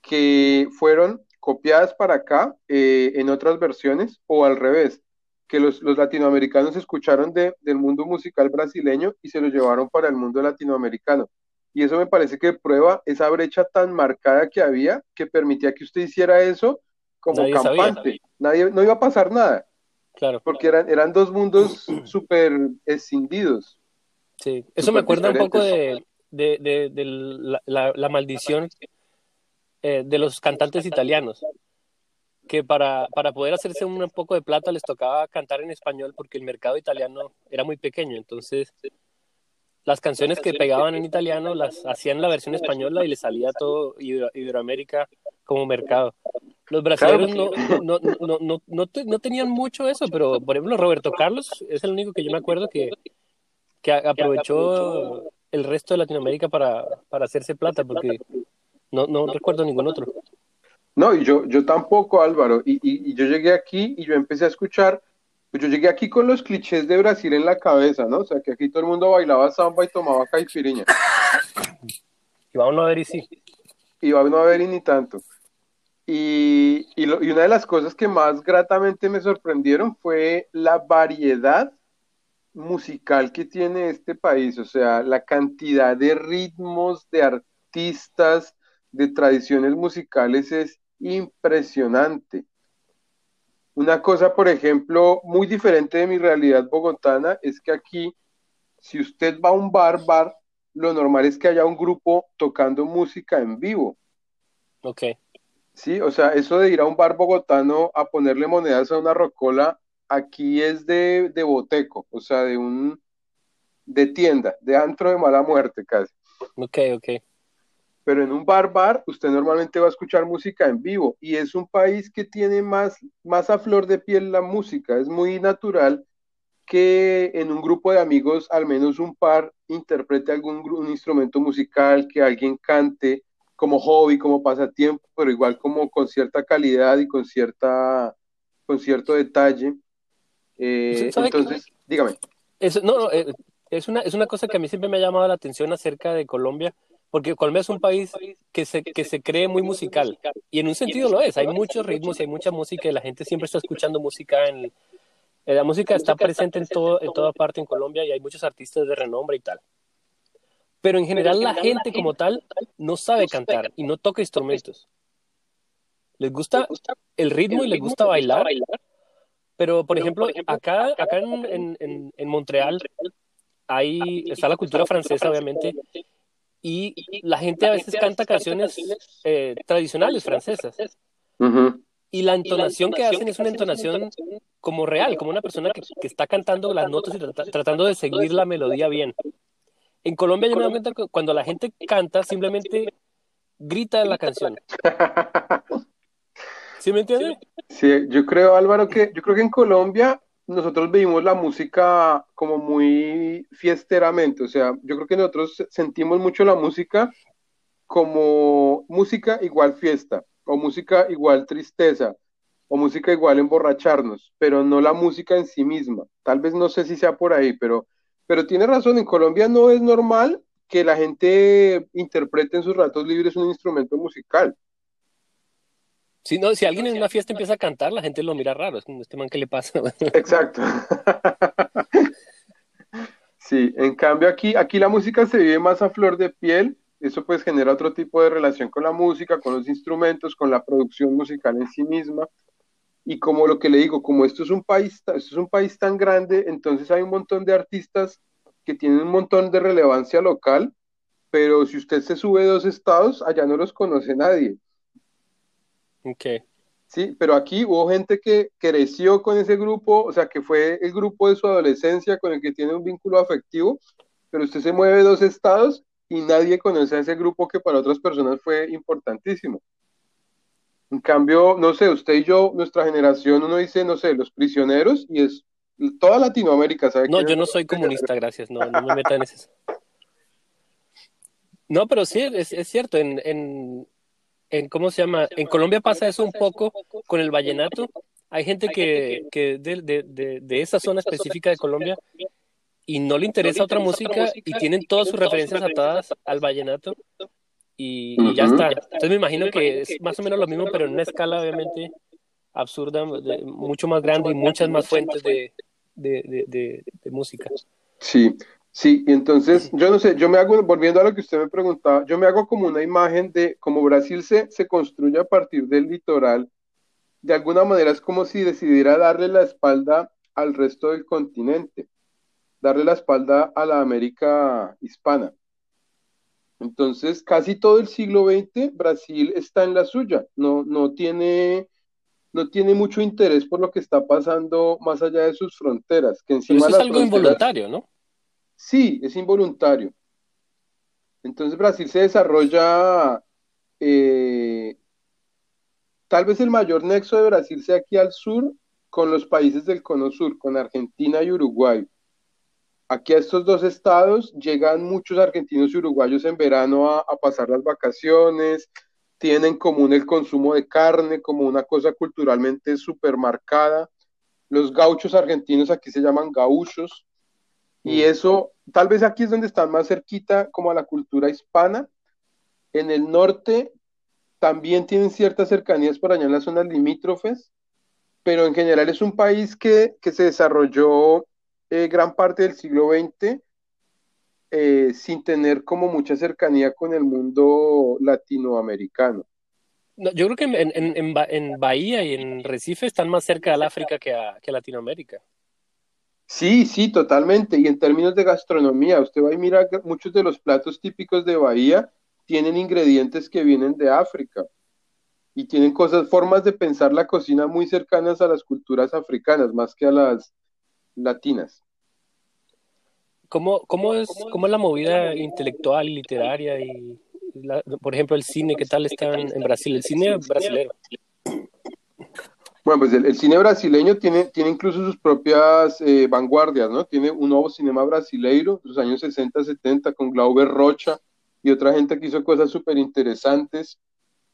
que fueron copiadas para acá eh, en otras versiones o al revés, que los, latinoamericanos escucharon del mundo musical brasileño y se lo llevaron para el mundo latinoamericano. Y eso me parece que prueba esa brecha tan marcada que había que permitía que usted hiciera eso como campante. Nadie, no iba a pasar nada. Claro. Porque eran, eran dos mundos súper escindidos. Sí, eso me acuerda un poco de, la, maldición eh, de los cantantes italianos, que para, para poder hacerse un poco de plata les tocaba cantar en español porque el mercado italiano era muy pequeño, entonces las canciones que pegaban en italiano las hacían la versión española y les salía todo Iberoamérica como mercado. Los brasileños no, no, no, no, no, no, tenían mucho eso, pero por ejemplo Roberto Carlos es el único que yo me acuerdo que que aprovechó el resto de Latinoamérica para, para hacerse plata, porque no, no recuerdo ningún otro. No, y yo, yo tampoco, Álvaro. Y, y, yo llegué aquí y yo empecé a escuchar, pues yo llegué aquí con los clichés de Brasil en la cabeza, ¿no? O sea, que aquí todo el mundo bailaba samba y tomaba caipiriña. Y vamos a ver y sí. Y vamos a ver y ni tanto. Y, y, y una de las cosas que más gratamente me sorprendieron fue la variedad musical que tiene este país, o sea, la cantidad de ritmos, de artistas, de tradiciones musicales es impresionante. Una cosa, por ejemplo, muy diferente de mi realidad bogotana es que aquí, si usted va a un bar, bar, lo normal es que haya un grupo tocando música en vivo. Ok. Sí, o sea, eso de ir a un bar bogotano a ponerle monedas a una rocola aquí es de, de boteco, o sea, de un de tienda, de antro de mala muerte casi. Ok, ok. Pero en un bar bar, usted normalmente va a escuchar música en vivo y es un país que tiene más, más a flor de piel la música. Es muy natural que en un grupo de amigos al menos un par interprete algún un instrumento musical, que alguien cante como hobby, como pasatiempo, pero igual como con cierta calidad y con cierta con cierto detalle. Eh, entonces, dígame. Es, no, eh, es, una, es una cosa que a mí siempre me ha llamado la atención acerca de Colombia, porque Colombia es un país que se, que se cree muy musical, y en un sentido lo es, hay muchos ritmos y hay mucha música, y la gente siempre está escuchando música en... Eh, la música está presente en, todo, en toda parte en Colombia y hay muchos artistas de renombre y tal. Pero en general la gente como tal no sabe cantar y no toca instrumentos. Les gusta el ritmo y les gusta bailar, pero, por ejemplo, acá, acá en, en, en, Montreal hay, está la cultura francesa, obviamente, y la gente a veces canta canciones eh, tradicionales francesas. Y la entonación que hacen es una entonación como real, como una persona que, que está cantando las notas y tratando de seguir la melodía bien. En Colombia yo me doy cuenta que cuando la gente canta, simplemente grita la canción. ¿Sí me entiendes? Sí, yo creo, Álvaro, que yo creo que en Colombia nosotros vivimos la música como muy fiesteramente, o sea, yo creo que nosotros sentimos mucho la música como música igual fiesta, o música igual tristeza, o música igual emborracharnos, pero no la música en sí misma. Tal vez no sé si sea por ahí, pero, pero tiene razón, en Colombia no es normal que la gente interprete en sus ratos libres un instrumento musical. Si, no, si alguien en una fiesta empieza a cantar, la gente lo mira raro. Es como este man que le pasa. Exacto. Sí, en cambio aquí, aquí la música se vive más a flor de piel. Eso pues genera otro tipo de relación con la música, con los instrumentos, con la producción musical en sí misma. Y como lo que le digo, como esto es un país, esto es un país tan grande, entonces hay un montón de artistas que tienen un montón de relevancia local, pero si usted se sube dos estados, allá no los conoce nadie. Sí, pero aquí hubo gente que creció con ese grupo, o sea, que fue el grupo de su adolescencia con el que tiene un vínculo afectivo, pero usted se mueve dos estados y nadie conoce a ese grupo que para otras personas fue importantísimo. En cambio, no sé, usted y yo, nuestra generación, uno dice, no sé, los prisioneros y es toda Latinoamérica, ¿sabe? No, yo no soy comunista, gracias, no, no me metan en eso. No, pero sí, es, es cierto, en, en, en, ¿cómo se llama? En Colombia pasa eso un poco con el vallenato. Hay gente que, que de, de, de, esa zona específica de Colombia y no le interesa otra música y tienen todas sus referencias atadas al vallenato y, ya está. Entonces me imagino que es más o menos lo mismo, pero en una escala obviamente absurda, mucho más grande y muchas más fuentes de, de, música. Sí, sí, entonces yo no sé, yo me hago, volviendo a lo que usted me preguntaba, yo me hago como una imagen de cómo Brasil se, se construye a partir del litoral, de alguna manera es como si decidiera darle la espalda al resto del continente, darle la espalda a la América hispana. Entonces, casi todo el siglo XX, Brasil está en la suya, no, no, tiene, no tiene mucho interés por lo que está pasando más allá de sus fronteras. Que encima es algo involuntario, ¿no? Sí, es involuntario. Entonces, Brasil se desarrolla, eh, tal vez el mayor nexo de Brasil sea aquí al sur, con los países del cono sur, con Argentina y Uruguay. Aquí a estos dos estados llegan muchos argentinos y uruguayos en verano a, pasar las vacaciones, tienen en común el consumo de carne como una cosa culturalmente súper marcada. Los gauchos argentinos aquí se llaman gauchos y mm. eso tal vez aquí es donde están más cerquita como a la cultura hispana. En el norte también tienen ciertas cercanías por allá en las zonas limítrofes, pero en general es un país que, que se desarrolló eh, gran parte del siglo XX eh, sin tener como mucha cercanía con el mundo latinoamericano. yo creo que en, en, en, Bahía y en Recife están más cerca del África que a, que Latinoamérica. Sí, sí, totalmente. Y en términos de gastronomía, usted va y mira muchos de los platos típicos de Bahía tienen ingredientes que vienen de África y tienen cosas, formas de pensar la cocina muy cercanas a las culturas africanas, más que a las, latinas. ¿Cómo, cómo, es, cómo es la movida intelectual y literaria y, por ejemplo, el cine? ¿Qué tal está en, Brasil? El cine brasileño. Bueno, pues el, cine brasileño tiene, tiene incluso sus propias eh, vanguardias, ¿no? Tiene un nuevo cinema brasileiro, los años 60, 70, con Glauber Rocha y otra gente que hizo cosas súper interesantes,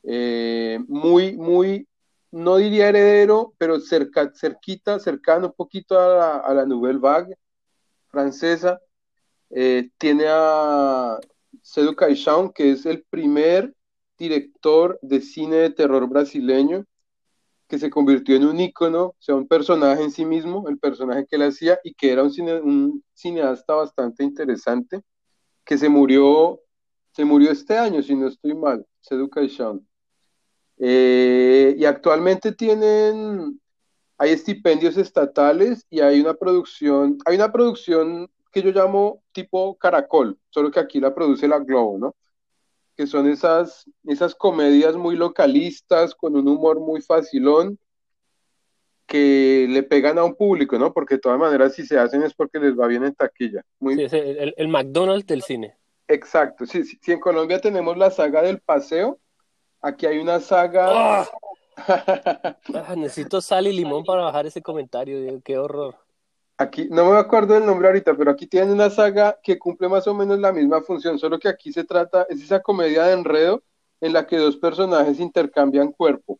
eh, muy, muy no diría heredero, pero cerca, cerquita, cercano un poquito a la, a la Nouvelle Vague francesa. Eh, tiene a Sedu Caixão, que es el primer director de cine de terror brasileño, que se convirtió en un ícono, o sea, un personaje en sí mismo, el personaje que él hacía, y que era un, cineasta bastante interesante, que se murió, se murió este año, si no estoy mal, Sedu Caixão. Eh, y actualmente tienen, hay estipendios estatales y hay una producción, hay una producción que yo llamo tipo Caracol, solo que aquí la produce la Globo, ¿no? Que son esas, esas comedias muy localistas, con un humor muy facilón, que le pegan a un público, ¿no? Porque de todas maneras si se hacen es porque les va bien en taquilla. Muy... Sí, el, el, McDonald's del cine. Exacto, sí, sí, en Colombia tenemos la saga del paseo, Aquí hay una saga. ¡Ah! Ah, necesito sal y limón para bajar ese comentario, qué horror. Aquí, no me acuerdo del nombre ahorita, pero aquí tienen una saga que cumple más o menos la misma función, solo que aquí se trata, es esa comedia de enredo en la que dos personajes intercambian cuerpo.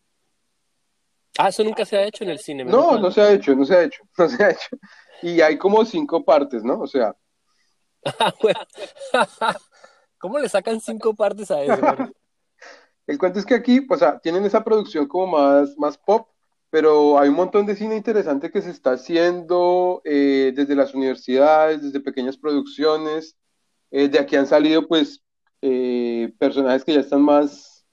Ah, eso nunca se ha hecho en el cine. No, no se ha hecho, no se ha hecho, no se ha hecho. Y hay como cinco partes, ¿no? O sea. ¿Cómo le sacan cinco partes a eso? El cuento es que aquí, pues, tienen esa producción como más, más pop, pero hay un montón de cine interesante que se está haciendo eh, desde las universidades, desde pequeñas producciones. Eh, de aquí han salido, pues, eh, personajes que ya están más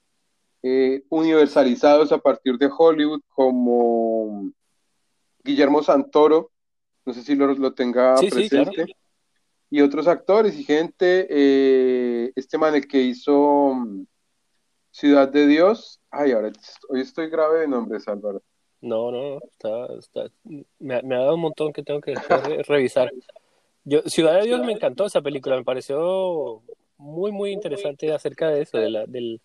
universalizados a partir de Hollywood, como Guillermo Santoro, no sé si lo, lo tenga presente. Y otros actores y gente, este man el que hizo Ciudad de Dios. Ay, ahora hoy estoy grave de nombres, Álvaro. No, no, está, está me, ha dado un montón que tengo que revisar. Yo, Ciudad de Dios me encantó esa película, me pareció muy, muy interesante acerca de eso, de la, del,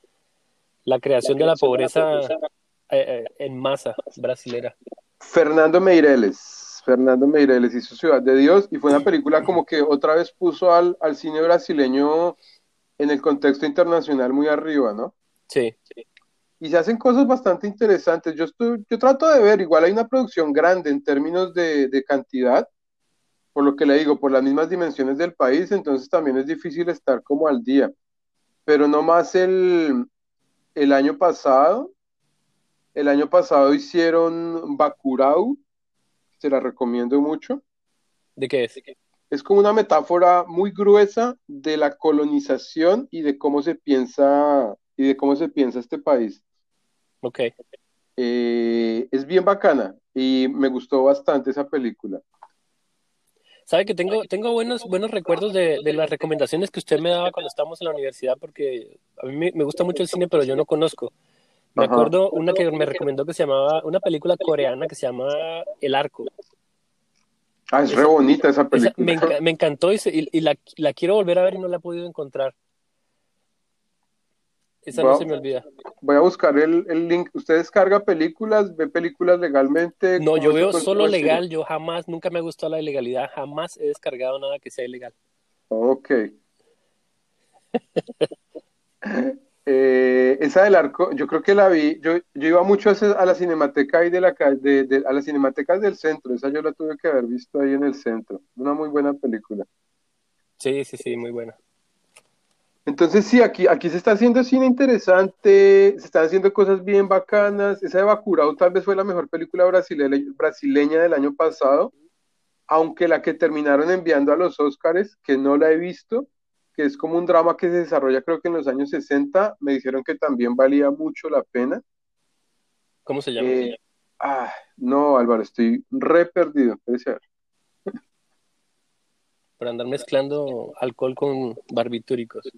la creación de la pobreza eh, eh, en masa brasilera. Fernando Meireles, Fernando Meireles hizo Ciudad de Dios y fue una película como que otra vez puso al, al cine brasileño en el contexto internacional muy arriba, ¿no? Sí. Y se hacen cosas bastante interesantes. Yo, estoy, yo trato de ver, igual hay una producción grande en términos de, de cantidad, por lo que le digo, por las mismas dimensiones del país, entonces también es difícil estar como al día. Pero no más el, el año pasado, el año pasado hicieron Bakurau, se la recomiendo mucho. ¿De qué es? Es como una metáfora muy gruesa de la colonización y de cómo se piensa y de cómo se piensa este país. Ok. Eh, es bien bacana y me gustó bastante esa película. Sabe que tengo, tengo buenos, buenos recuerdos de, de las recomendaciones que usted me daba cuando estábamos en la universidad, porque a mí me, gusta mucho el cine, pero yo no conozco. Me Ajá. acuerdo una que me recomendó que se llamaba, una película coreana que se llama El Arco. Ah, es re bonita esa Esa película. me encantó y, se- y- y la, la quiero volver a ver y no la he podido encontrar. Esa no se me olvida. Voy a buscar el, el link. ¿Usted descarga películas? ¿Ve películas legalmente? No, ¿Cómo yo veo solo legal, yo jamás, nunca me ha gustado la ilegalidad, jamás he descargado nada que sea ilegal. Ok. Eh, esa del arco, yo creo que la vi, yo, yo iba mucho a, la cinemateca ahí de la de, de- a las cinematecas del centro, esa yo la tuve que haber visto ahí en el centro, una muy buena película. Sí, sí, sí, muy buena. Entonces sí, aquí, aquí se está haciendo cine interesante, se están haciendo cosas bien bacanas, esa de Bacurau tal vez fue la mejor película brasileña, brasileña del año pasado, aunque la que terminaron enviando a los Óscares, que no la he visto, que es como un drama que se desarrolla creo que en los años 60, me dijeron que también valía mucho la pena. ¿Cómo se llama? Eh, ah, no, Álvaro, estoy re perdido. Para andar mezclando alcohol con barbitúricos.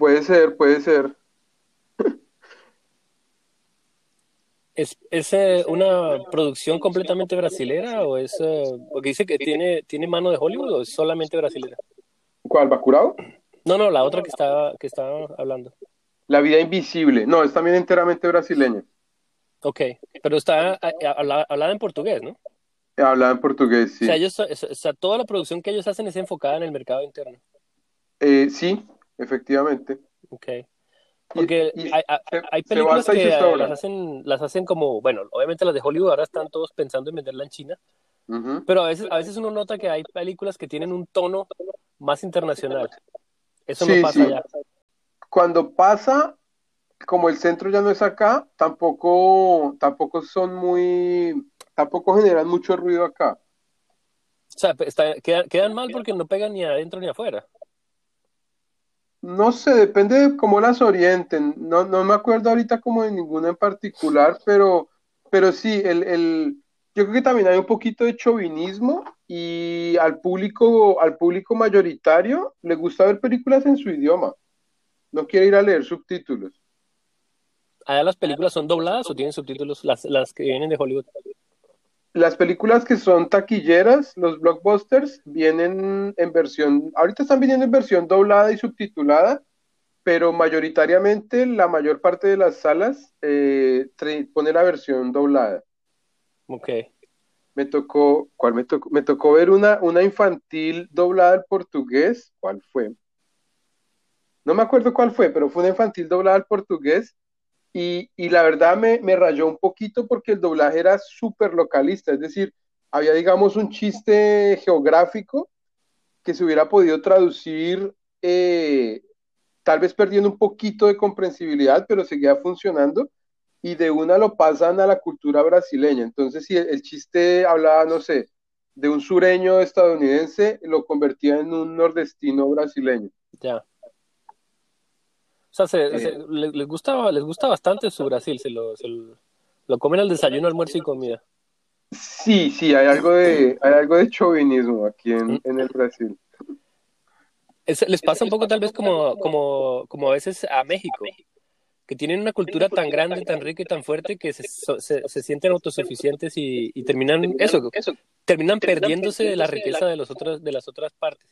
Puede ser, puede ser. ¿Es, es eh, una producción completamente brasilera o es, eh, porque dice que tiene, tiene mano de Hollywood o es solamente brasilera? ¿Cuál, Bacurau? No, no, la otra que estaba, que estaba hablando. La vida invisible. No, es también enteramente brasileña. Ok, pero está eh, habla- hablada en portugués, ¿no? Hablaba en portugués, sí. O sea, ellos, o sea, toda la producción que ellos hacen es enfocada en el mercado interno. Eh, sí, efectivamente. Ok. Porque Y- y hay, hay- películas que las hacen, las hacen como, bueno, obviamente las de Hollywood ahora están todos pensando en venderla en China, pero a veces, a veces uno nota que hay películas que tienen un tono más internacional. Eso no pasa sí. allá. Cuando pasa, como el centro ya no es acá, tampoco, tampoco son muy, tampoco generan mucho ruido acá. O sea, está- quedan, quedan mal porque no pegan ni adentro ni afuera. No sé, depende de cómo las orienten. No, no me acuerdo ahorita como de ninguna en particular, pero, pero sí, el, el, yo creo que también hay un poquito de chauvinismo y al público, al público mayoritario le gusta ver películas en su idioma. No quiere ir a leer subtítulos. ¿Allá las películas son dobladas o tienen subtítulos las, las que vienen de Hollywood? Las películas que son taquilleras, los blockbusters, vienen en versión, ahorita están viniendo en versión doblada y subtitulada, pero mayoritariamente la mayor parte de las salas eh, pone la versión doblada. Ok. Me tocó, ¿cuál me tocó? Me tocó ver una, una infantil doblada al portugués. ¿Cuál fue? No me acuerdo cuál fue, pero fue una infantil doblada al portugués. Y, la verdad me, me rayó un poquito porque el doblaje era súper localista. Es decir, había, digamos, un chiste geográfico que se hubiera podido traducir, eh, tal vez perdiendo un poquito de comprensibilidad, pero seguía funcionando y de una lo pasan a la cultura brasileña. Entonces, si el, el chiste hablaba, no sé, de un sureño estadounidense, lo convertía en un nordestino brasileño. Ya. O sea, se- se- le- les, gusta, les gusta bastante su Brasil, se lo, se lo, lo comen al desayuno, almuerzo y comida. Sí, sí, hay algo de, hay algo de chauvinismo aquí en, en el Brasil. Es- les pasa un poco tal vez como, como, como a veces a México, que tienen una cultura tan grande, tan rica y tan fuerte que se, se, sienten autosuficientes y, terminan eso, terminan perdiéndose de la riqueza de, los otros, de las otras partes.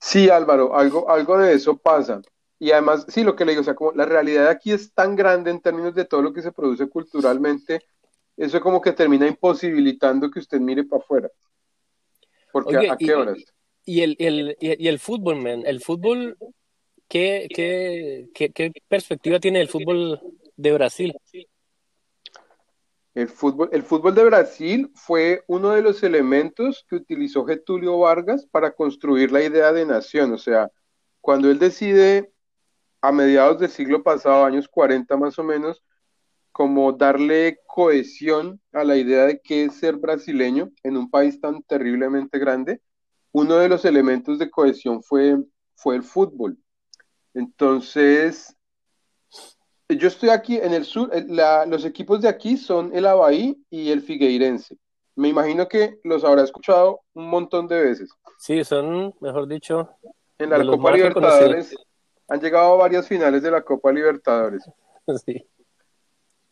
Sí, Álvaro, algo, algo de eso pasa. Y además, sí, lo que le digo, o sea, como la realidad aquí es tan grande en términos de todo lo que se produce culturalmente, eso como que termina imposibilitando que usted mire para afuera. Porque ¿a, qué horas? Y el, el, y el fútbol, man, el fútbol ¿Qué, qué, perspectiva tiene el fútbol de Brasil? El fútbol, el fútbol de Brasil fue uno de los elementos que utilizó Getulio Vargas para construir la idea de nación. O sea, cuando él decide a mediados del siglo pasado, años 40 más o menos, como darle cohesión a la idea de qué es ser brasileño en un país tan terriblemente grande, uno de los elementos de cohesión fue, fue el fútbol. Entonces, yo estoy aquí en el sur, eh, los equipos de aquí son el Abaí y el Figueirense. Me imagino que los habrá escuchado un montón de veces. Sí, son, mejor dicho, en la Copa Libertadores. Han llegado a varias finales de la Copa Libertadores. Sí.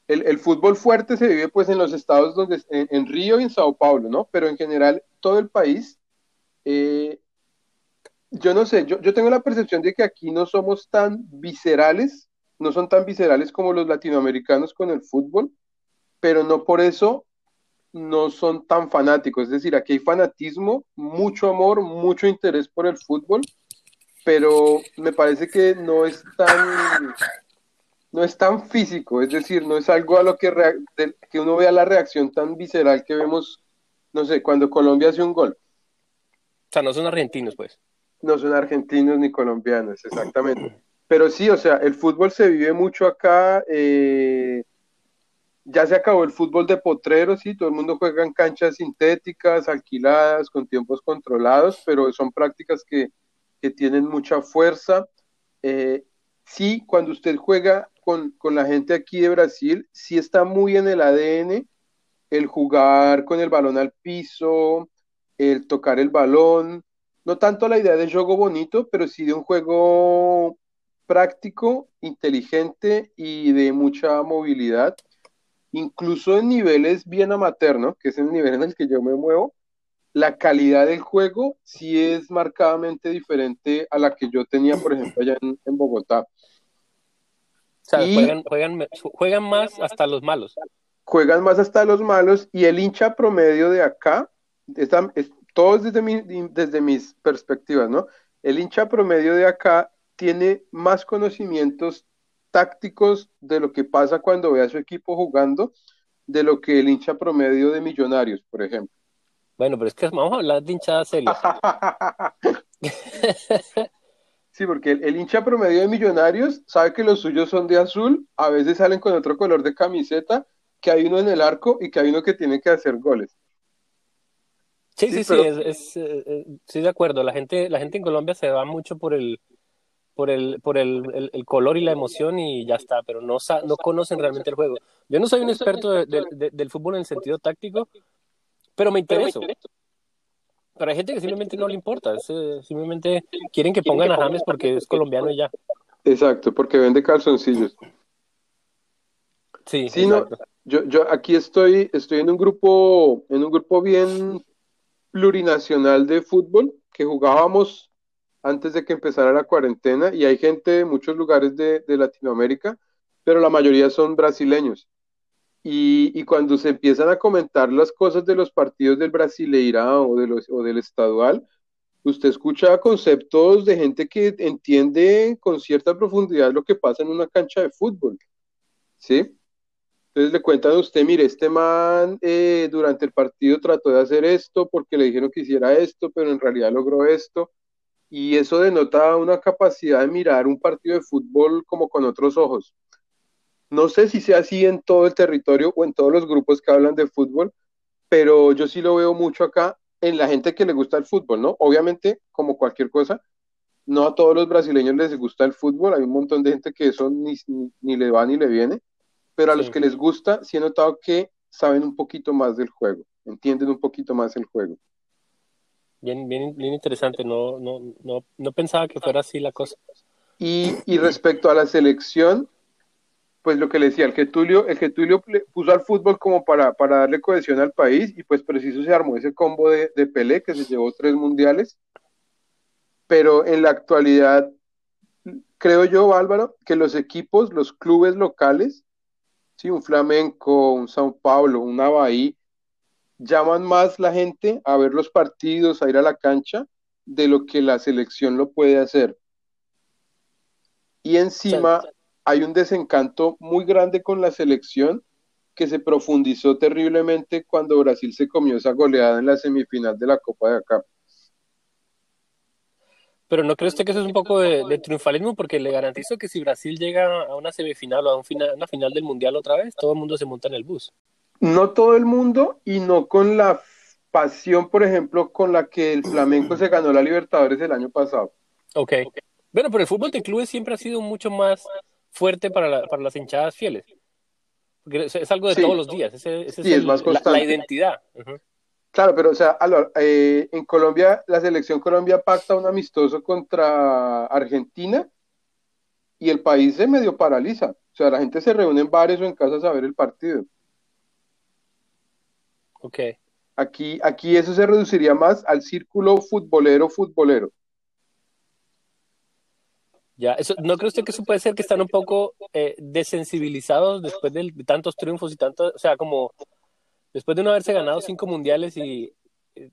El, fútbol fuerte se vive pues en los estados donde, en, Río y en Sao Paulo, ¿no? Pero en general todo el país eh, yo no sé, yo, yo tengo la percepción de que aquí no somos tan viscerales, no son tan viscerales como los latinoamericanos con el fútbol, pero no por eso no son tan fanáticos. Es decir, aquí hay fanatismo, mucho amor, mucho interés por el fútbol, pero me parece que no es tan no es tan físico, es decir, no es algo a lo que, que uno vea la reacción tan visceral que vemos, no sé, cuando Colombia hace un gol. O sea, no son argentinos, pues no son argentinos ni colombianos, exactamente. Pero sí, o sea, el fútbol se vive mucho acá. Eh, ya se acabó el fútbol de potreros, sí, todo el mundo juega en canchas sintéticas, alquiladas, con tiempos controlados, pero son prácticas que, tienen mucha fuerza. Eh, sí, cuando usted juega con, con, la gente aquí de Brasil, sí está muy en el ADN el jugar con el balón al piso, el tocar el balón, no tanto la idea de juego bonito, pero sí de un juego práctico, inteligente y de mucha movilidad, incluso en niveles bien amateur, ¿no? que es el nivel en el que yo me muevo, la calidad del juego sí es marcadamente diferente a la que yo tenía, por ejemplo, allá en, Bogotá. O sea, juegan, juegan, más hasta los malos. Juegan más hasta los malos y el hincha promedio de acá, está, todo desde, desde mis perspectivas, ¿no? El hincha promedio de acá tiene más conocimientos tácticos de lo que pasa cuando ve a su equipo jugando de lo que el hincha promedio de Millonarios, por ejemplo. Bueno, pero es que vamos a hablar de hinchada seria. sí, porque el, el, hincha promedio de Millonarios sabe que los suyos son de azul, a veces salen con otro color de camiseta, que hay uno en el arco y que hay uno que tiene que hacer goles. Sí, sí, sí, es, eh, eh, sí, de acuerdo. La gente, la gente en Colombia se va mucho por el, por el, por el, el, color y la emoción y ya está, pero no, no conocen realmente el juego. Yo no soy un experto del fútbol en el sentido táctico, pero me intereso. Pero hay gente que simplemente no le importa, eh, simplemente quieren que pongan a James porque es colombiano y ya. Exacto, porque vende calzoncillos. Sí, sí no, yo, yo aquí estoy, estoy en un grupo, en un grupo bien plurinacional de fútbol que jugábamos antes de que empezara la cuarentena y hay gente de muchos lugares de, Latinoamérica, pero la mayoría son brasileños. Y, cuando se empiezan a comentar las cosas de los partidos del Brasileirão o, de o del Estadual, usted escucha conceptos de gente que entiende con cierta profundidad lo que pasa en una cancha de fútbol. ¿Sí? Entonces le cuentan a usted, mire, este man eh, durante el partido trató de hacer esto porque le dijeron que hiciera esto, pero en realidad logró esto. Y eso denota una capacidad de mirar un partido de fútbol como con otros ojos. No sé si sea así en todo el territorio o en todos los grupos que hablan de fútbol, pero yo sí lo veo mucho acá en la gente que le gusta el fútbol, ¿no? Obviamente, como cualquier cosa, no a todos los brasileños les gusta el fútbol, hay un montón de gente que eso ni, ni le va ni le viene, pero a los que les gusta, sí he notado que saben un poquito más del juego, entienden un poquito más el juego. Bien, bien, bien interesante, no, no, no, no pensaba que fuera así la cosa. Y, respecto a la selección, pues lo que le decía, el Getulio, el Getulio puso al fútbol como para, para darle cohesión al país y pues preciso se armó ese combo de, de Pelé que se llevó tres mundiales. Pero en la actualidad, creo yo, Álvaro, que los equipos, los clubes locales, sí, un Flamenco, un Sao Paulo, un Avaí, llaman más la gente a ver los partidos, a ir a la cancha, de lo que la selección lo puede hacer. Y encima hay un desencanto muy grande con la selección que se profundizó terriblemente cuando Brasil se comió esa goleada en la semifinal de la Copa de acá. Pero ¿no cree usted que eso es un poco de, triunfalismo? Porque le garantizo que si Brasil llega a una semifinal o a una final del Mundial otra vez, todo el mundo se monta en el bus. No todo el mundo y no con la pasión, por ejemplo, con la que el Flamenco se ganó la Libertadores el año pasado. Ok. Bueno, pero el fútbol de clubes siempre ha sido mucho más fuerte para, para las hinchadas fieles. Porque es, algo de todos los días. Ese, sí, es, más constante. La, identidad. Claro, pero o sea, eh, en Colombia, la selección Colombia pacta un amistoso contra Argentina y el país se medio paraliza. O sea, la gente se reúne en bares o en casas a ver el partido. Ok. Aquí, aquí eso se reduciría más al círculo futbolero, futbolero. Ya, eso, ¿no cree usted que eso puede ser que están un poco eh, desensibilizados después de, tantos triunfos y tantos, o sea, como después de no haberse ganado cinco mundiales y eh,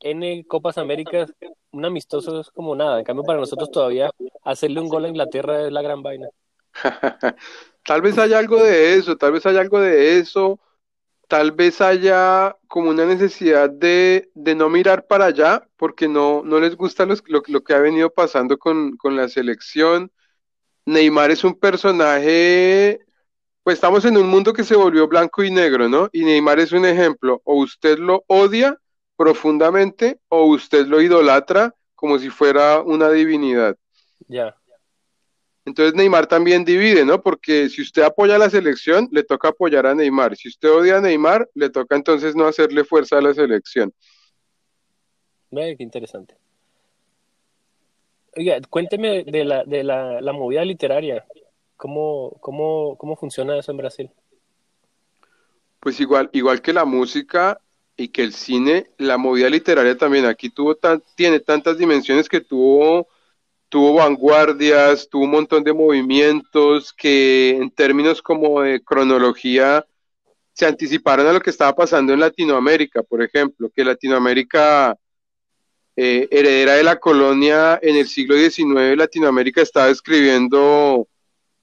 N Copas Américas, un amistoso es como nada. En cambio, para nosotros todavía hacerle un gol a Inglaterra es la gran vaina. tal vez haya algo de eso, tal vez haya algo de eso, tal vez haya como una necesidad de, no mirar para allá, porque no, no les gusta lo, lo, que ha venido pasando con, con la selección. Neymar es un personaje pues estamos en un mundo que se volvió blanco y negro, ¿no? Y Neymar es un ejemplo. O usted lo odia profundamente o usted lo idolatra como si fuera una divinidad. Ya. Entonces Neymar también divide, ¿no? Porque si usted apoya a la selección, le toca apoyar a Neymar. Si usted odia a Neymar, le toca entonces no hacerle fuerza a la selección. Ve, qué interesante. Oiga, cuénteme de la, de la, la movida literaria. ¿Cómo, cómo, cómo funciona eso en Brasil? Pues igual, igual que la música y que el cine, la movida literaria también aquí tuvo tan, tiene tantas dimensiones que tuvo, tuvo vanguardias, tuvo un montón de movimientos que en términos como de cronología se anticiparon a lo que estaba pasando en Latinoamérica, por ejemplo, que Latinoamérica, eh, heredera de la colonia en el siglo XIX, Latinoamérica estaba escribiendo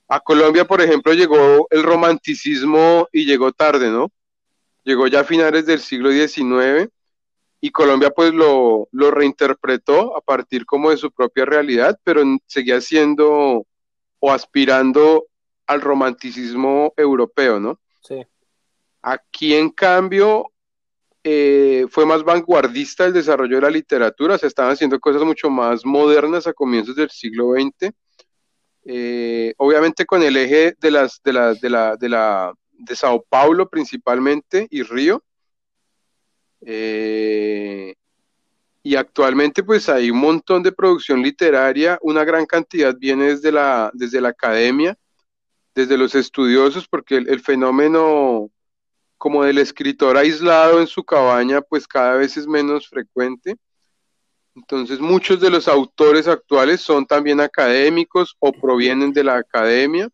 a Colombia, por ejemplo, llegó el romanticismo y llegó tarde, ¿no? Llegó ya a finales del siglo XIX y Colombia pues lo, lo reinterpretó a partir como de su propia realidad, pero seguía siendo o aspirando al romanticismo europeo, ¿no? Sí. Aquí, en cambio, eh, fue más vanguardista el desarrollo de la literatura, se estaban haciendo cosas mucho más modernas a comienzos del siglo XX eh, obviamente con el eje de las de la, de la, de la de Sao Paulo principalmente y Río. Eh, y actualmente pues hay un montón de producción literaria, una gran cantidad viene desde la, desde la academia, desde los estudiosos, porque el, el fenómeno como del escritor aislado en su cabaña pues cada vez es menos frecuente. Entonces, muchos de los autores actuales son también académicos o provienen de la academia.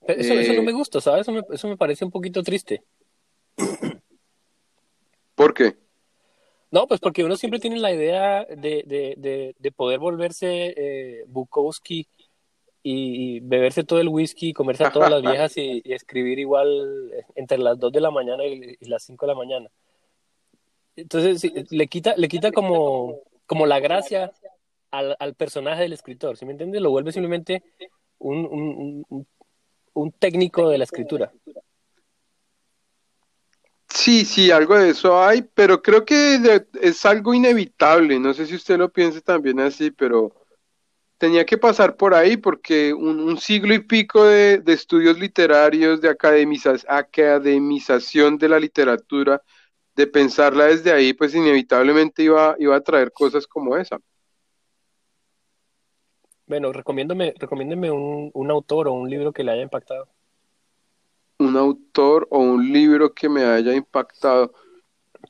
Eso, eso no me eh, gusta, ¿sabes? Eso me, parece un poquito triste. ¿Por qué? No, pues porque uno siempre tiene la idea de, poder volverse eh, Bukowski y, beberse todo el whisky, comerse a todas las viejas y, escribir igual entre las 2 de la mañana y, las 5 de la mañana. Entonces, le quita, le quita como, como la gracia al, al personaje del escritor, ¿sí me entiendes? Lo vuelve simplemente un, un, técnico de la escritura. Sí, sí, algo de eso hay, pero creo que es algo inevitable. No sé si usted lo piense también así, pero tenía que pasar por ahí porque un, siglo y pico de, de estudios literarios, de academización de la literatura, de pensarla desde ahí, pues inevitablemente iba, iba a traer cosas como esa. Bueno, recomiéndeme, recomiéndeme un autor o un libro que le haya impactado. Un autor o un libro que me haya impactado.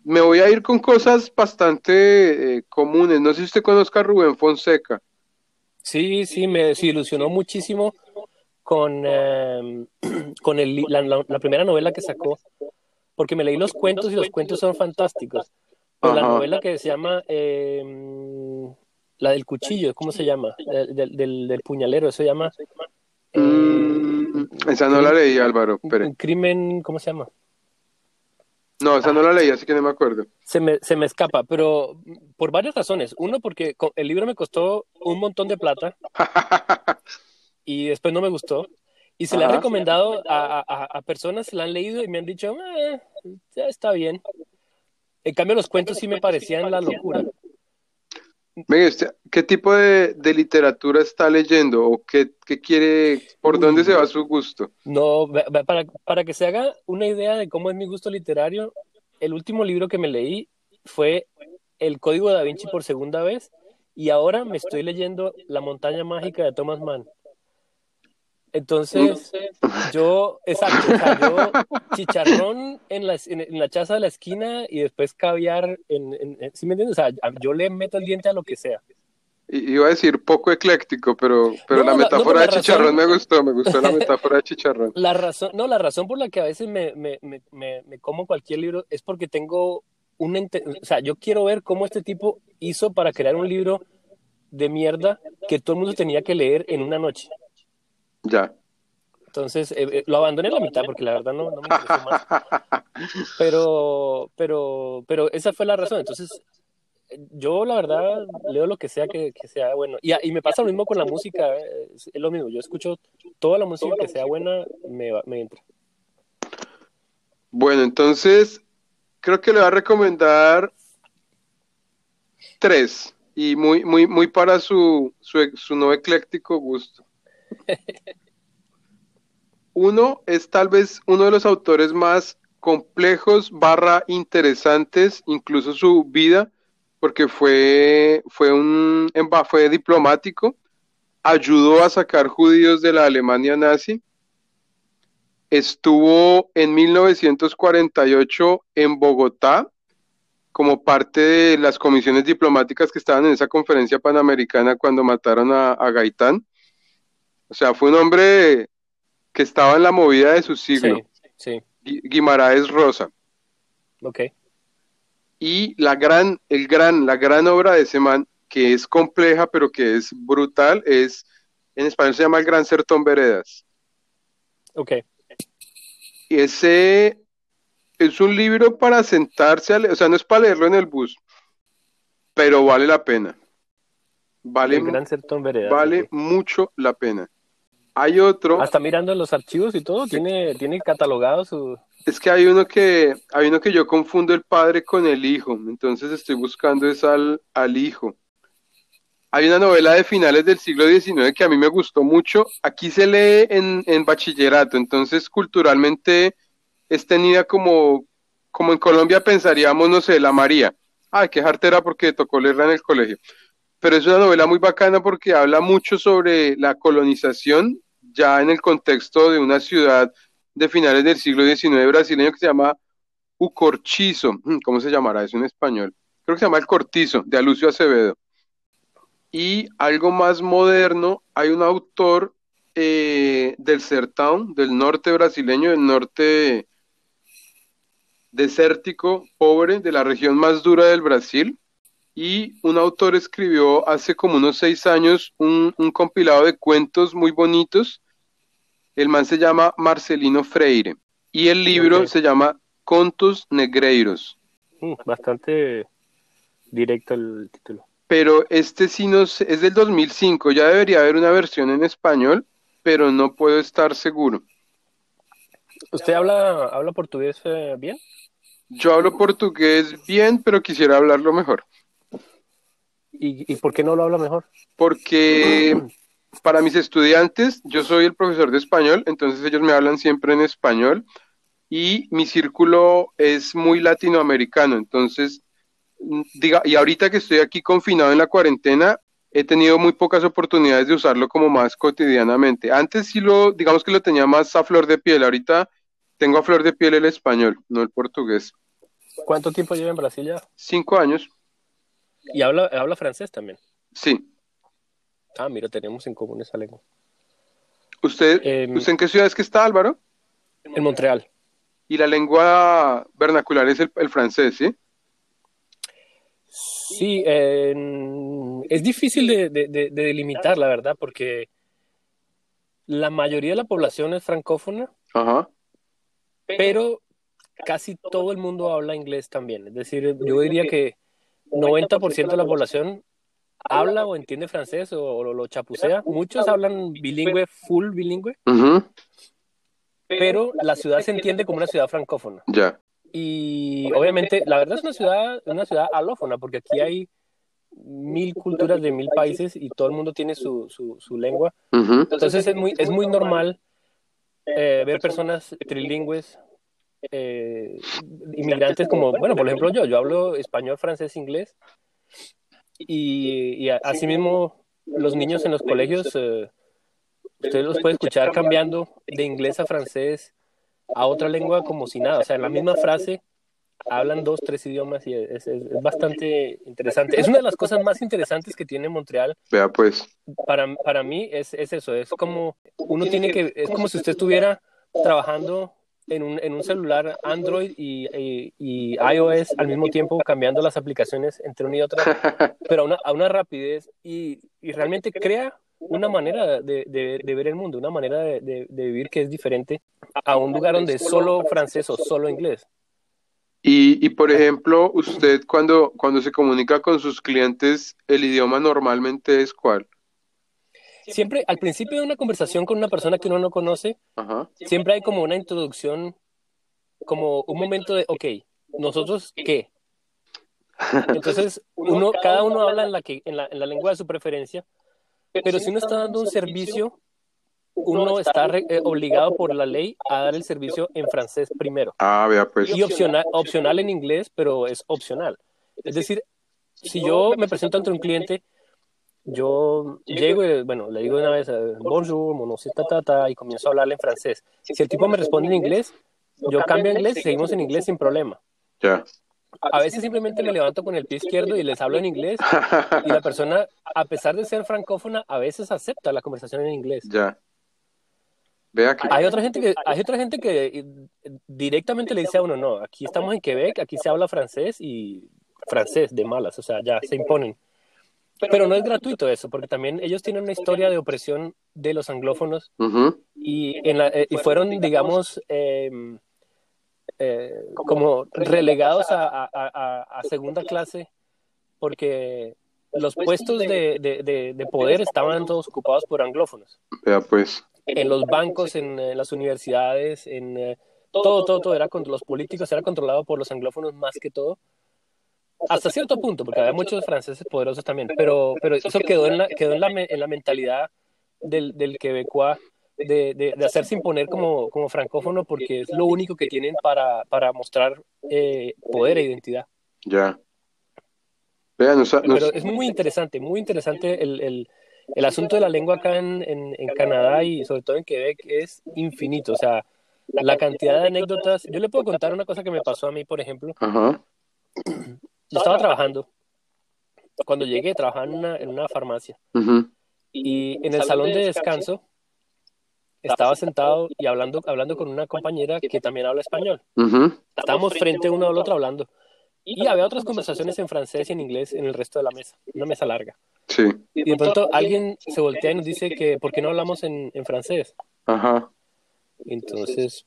Me voy a ir con cosas bastante eh, comunes. No sé si usted conozca a Rubén Fonseca. Sí, sí, me desilusionó muchísimo con, eh, con el, la, la- la primera novela que sacó, porque me leí los cuentos y los cuentos son fantásticos. Pero la novela que se llama eh, La del cuchillo, ¿cómo se llama? Del, del, del- puñalero, se llama Mm, esa no la leí, Álvaro. un, Espere. un crimen, ¿cómo se llama? No, esa no la leí, así que no me acuerdo. Se me, se me escapa, pero por varias razones. Uno, porque el libro me costó un montón de plata y después no me gustó. Y se le ha Ajá. recomendado a, a- a personas, la han leído y me han dicho, "Eh, ya está bien. En cambio, los cuentos sí me parecían la locura. Usted, ¿qué tipo de, de literatura está leyendo o qué, qué quiere, por dónde se va su gusto? No, para, para que se haga una idea de cómo es mi gusto literario, el último libro que me leí fue El Código da Vinci por segunda vez y ahora me estoy leyendo La montaña mágica de Thomas Mann. Entonces, yo, exacto, o sea, yo chicharrón en la, en, en la chaza de la esquina y después caviar en, en- en- ¿sí me entiendes? O sea, yo le meto el diente a lo que sea. I- Iba a decir poco ecléctico, pero, pero No, la la- no, metáfora la de chicharrón me gustó, me gustó la metáfora de chicharrón. La razón, no, la razón por la que a veces me, me, me, me, me como cualquier libro es porque tengo un, ente- o sea, yo quiero ver cómo este tipo hizo para crear un libro de mierda que todo el mundo tenía que leer en una noche. Ya. Entonces, eh, eh, lo abandoné a la mitad porque la verdad no, no me interesó más. Pero, pero, pero esa fue la razón. Entonces, yo la verdad leo lo que sea que, que sea bueno. Y, y me pasa lo mismo con la música, eh, es, lo mismo. Yo escucho toda la música que sea buena, me, va- me entra. Bueno, entonces creo que le voy a recomendar tres y muy, muy, muy para su, su, su no ecléctico gusto. Uno es tal vez uno de los autores más complejos barra interesantes, incluso su vida, porque fue, fue un fue diplomático, ayudó a sacar judíos de la Alemania nazi, estuvo en 1948 en Bogotá como parte de las comisiones diplomáticas que estaban en esa conferencia panamericana cuando mataron a Gaitán. O sea, fue un hombre que estaba en la movida de su siglo, Sí, sí, Gui- Guimaraes Rosa. ok. Y la gran, el gran, la gran obra de ese man, que es compleja, pero que es brutal, es, en español se llama El Gran Sertón Veredas. Ok, Y ese es un libro para sentarse a leer, o sea, no es para leerlo en el bus, pero vale la pena. Vale, el Gran Sertón Veredas. vale mucho la pena. Hay otro, Hasta mirando los archivos y todo, tiene, tiene catalogado su... es que hay uno que, hay uno que yo confundo el padre con el hijo, entonces estoy buscando es al, al hijo. Hay una novela de finales del siglo XIX que a mí me gustó mucho. Aquí se lee en, en bachillerato, entonces culturalmente es tenida como, como en Colombia pensaríamos, no sé, la María. Ay, qué jartera porque tocó leerla en el colegio. Pero es una novela muy bacana porque habla mucho sobre la colonización ya en el contexto de una ciudad de finales del siglo XIX brasileño que se llama Ucorchizo. ¿Cómo se llamará eso en español? Creo que se llama El Cortizo, de Alucio Acevedo. Y algo más moderno, hay un autor eh, del Sertão, del norte brasileño, del norte desértico, pobre, de la región más dura del Brasil. Y un autor escribió hace como unos seis años un compilado de cuentos muy bonitos. El man se llama Marcelino Freire. Y el libro se llama Contos Negreiros. Mm, bastante directo el título. pero este sí no sé, es del 2005, ya debería haber una versión en español, pero no puedo estar seguro. ¿Usted habla, habla portugués eh, bien? Yo hablo portugués bien, pero quisiera hablarlo mejor, ¿Y, ¿Y por qué no lo habla mejor? porque para mis estudiantes, yo soy el profesor de español, entonces ellos me hablan siempre en español y mi círculo es muy latinoamericano, entonces, diga, y ahorita que estoy aquí confinado en la cuarentena, he tenido muy pocas oportunidades de usarlo como más cotidianamente. Antes sí lo, digamos que lo tenía más a flor de piel. Ahorita tengo a flor de piel el español, no el portugués. ¿Cuánto tiempo lleva en Brasil ya? Cinco años. ¿Y habla, habla francés también? Sí. Ah, mira, tenemos en común esa lengua. ¿Usted, ¿usted en qué ciudad es que está, Álvaro? En Montreal. Y la lengua vernacular es el, el francés, ¿sí? Sí, es difícil de, de- de- de delimitar, la verdad, porque la mayoría de la población es francófona, Ajá. pero casi todo el mundo habla inglés también. Es decir, yo diría que 90% de la población habla o entiende francés o, o lo chapucea. Muchos hablan bilingüe, full bilingüe, Ujú, pero la ciudad se entiende como una ciudad francófona. Ya. Y obviamente, la verdad es una ciudad, una ciudad alófona, porque aquí hay mil culturas de mil países y todo el mundo tiene su, su, su lengua. Entonces es muy, es muy normal eh, ver personas trilingües, eh, inmigrantes como, bueno, por ejemplo yo, yo hablo español, francés, inglés, y, y asimismo los niños en los colegios, eh, usted los puede escuchar cambiando de inglés a francés a otra lengua como si nada, o sea, en la misma frase hablan dos, tres idiomas y es, es- es bastante interesante. Es una de las cosas más interesantes que tiene Montreal Vea pues. para, para mí es, es eso, es como uno tiene que, es como si usted estuviera trabajando en un, en un celular Android y, y- y iOS al mismo tiempo cambiando las aplicaciones entre una y otra, pero a una, a una rapidez y, y realmente crea una manera de, de- de ver el mundo, una manera de, de- vivir que es diferente a un lugar donde es solo francés o solo inglés. Y, y por ejemplo, usted cuando, cuando se comunica con sus clientes, el idioma normalmente es cuál? Siempre al principio de una conversación con una persona que uno no conoce, Ajá. siempre hay como una introducción, como un momento de, ok, ¿nosotros qué? Entonces, uno, cada uno habla en la, que, en la, en la lengua de su preferencia, pero si uno está dando un servicio, uno está re- eh, obligado por la ley a dar el servicio en francés primero. Ah, vea pues. Y opcional, opcional en inglés, pero es opcional. Es decir, si yo me presento ante un cliente, yo llego y, bueno, le digo de una vez, eh, bonjour, mon nom c'est ta, ta, ta, y comienzo a hablarle en francés. Si el tipo me responde en inglés, yo cambio a inglés y seguimos en inglés sin problema. Ya. A veces simplemente me levanto con el pie izquierdo y les hablo en inglés y la persona, a pesar de ser francófona, a veces acepta la conversación en inglés. Ya. Vea que. Hay otra gente que, hay otra gente que eh, directamente le dice a uno, no, aquí estamos en Quebec, aquí se habla francés y francés de malas, o sea, ya se imponen. Pero no es gratuito eso, porque también ellos tienen una historia de opresión de los anglófonos y, en la- eh, y fueron, digamos, eh, eh, como relegados a, a- a- a segunda clase porque los puestos de, de- de- de poder estaban todos ocupados por anglófonos. Pues. En los bancos, en, eh, las universidades, en eh, todo, todo, todo era contra los políticos, era controlado por los anglófonos más que todo. Hasta cierto punto, porque había muchos franceses poderosos también, pero, pero eso quedó en la, quedó en la, en la mentalidad del, del quebecois de, de, de hacerse imponer como, como francófono porque es lo único que tienen para, para mostrar eh, poder e identidad. Ya. Nos- Pero es muy interesante, muy interesante el, el, el asunto de la lengua acá en, en, en Canadá y sobre todo en Quebec es infinito. O sea, la cantidad de anécdotas. Yo le puedo contar una cosa que me pasó a mí, por ejemplo. Ajá. Yo estaba trabajando. Cuando llegué, trabajaba en una, en una farmacia. Y en el salón de descanso estaba sentado y hablando, hablando con una compañera que también habla español. ujú, Estábamos frente uno al otro hablando. Y había otras conversaciones en francés y en inglés en el resto de la mesa, una mesa larga. Sí. Y de pronto alguien se voltea y nos dice que ¿por qué no hablamos en, en francés? Ajá. Entonces,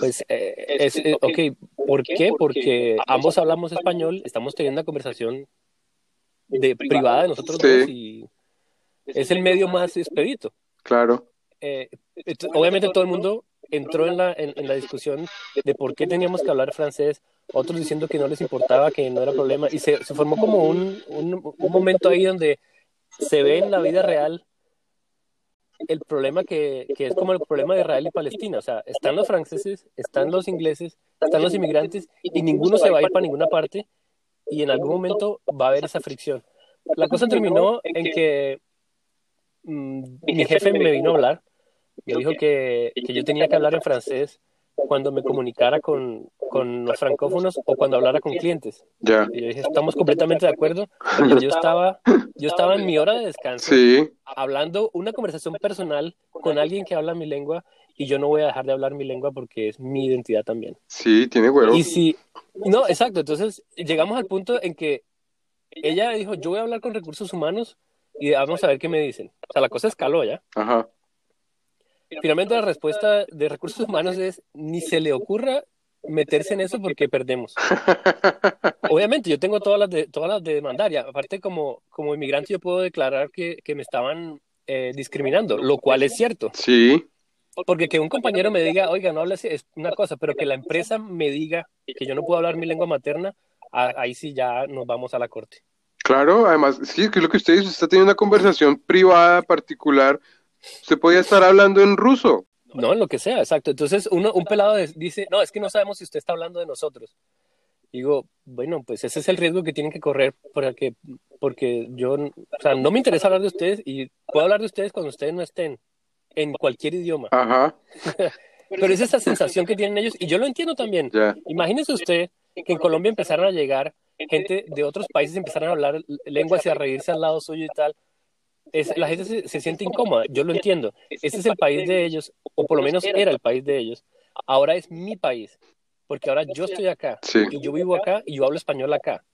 pues, eh, es, eh, ok, ¿por qué? Porque ambos hablamos español, estamos teniendo una conversación de, privada de nosotros Sí. dos y es el medio más expedito. Claro. Eh, ent- obviamente todo el mundo entró en la, en, en la discusión de por qué teníamos que hablar francés, otros diciendo que no les importaba, que no era problema, y se, se formó como un, un, un momento ahí donde se ve en la vida real el problema que, que es como el problema de Israel y Palestina. O sea, están los franceses, están los ingleses, están los inmigrantes, y ninguno se va a ir para ninguna parte, y en algún momento va a haber esa fricción. la cosa terminó en que mm, mi jefe me vino a hablar, me dijo que, que yo tenía que hablar en francés cuando me comunicara con, con los francófonos o cuando hablara con clientes. Ya. Y yo dije, estamos completamente de acuerdo. Yo estaba, yo estaba en mi hora de descanso Sí, hablando una conversación personal con alguien que habla mi lengua y yo no voy a dejar de hablar mi lengua porque es mi identidad también. sí, tiene huevo. Y si, no, exacto, entonces llegamos al punto en que ella dijo, yo voy a hablar con recursos humanos y vamos a ver qué me dicen. O sea, la cosa escaló ya. Ajá. Finalmente la respuesta de recursos humanos es, ni se le ocurra meterse en eso porque perdemos. Obviamente, yo tengo todas las de, todas las de demandar. Y aparte, como, como inmigrante, yo puedo declarar que, que me estaban eh, discriminando, lo cual es cierto. Sí, Porque que un compañero me diga, oiga, no hables, es una cosa, pero que la empresa me diga que yo no puedo hablar mi lengua materna, ahí sí ya nos vamos a la corte. claro, además, sí, que lo que usted dice, usted está teniendo una conversación privada, particular, usted podía estar hablando en ruso. No, en lo que sea, exacto. Entonces, uno, un pelado dice, no, es que no sabemos si usted está hablando de nosotros. Digo, bueno, pues ese es el riesgo que tienen que correr porque, porque yo, o sea, no me interesa hablar de ustedes y puedo hablar de ustedes cuando ustedes no estén en cualquier idioma. Ajá, Pero es esa sensación que tienen ellos y yo lo entiendo también. ya. Imagínese usted que en Colombia empezaron a llegar gente de otros países, empezaron a hablar lenguas y a reírse al lado suyo y tal. Es, la gente se, se siente incómoda, yo lo entiendo. Este es el país de ellos, o por lo menos era el país de ellos. Ahora es mi país, porque ahora yo estoy acá, Sí. y yo vivo acá y yo hablo español acá.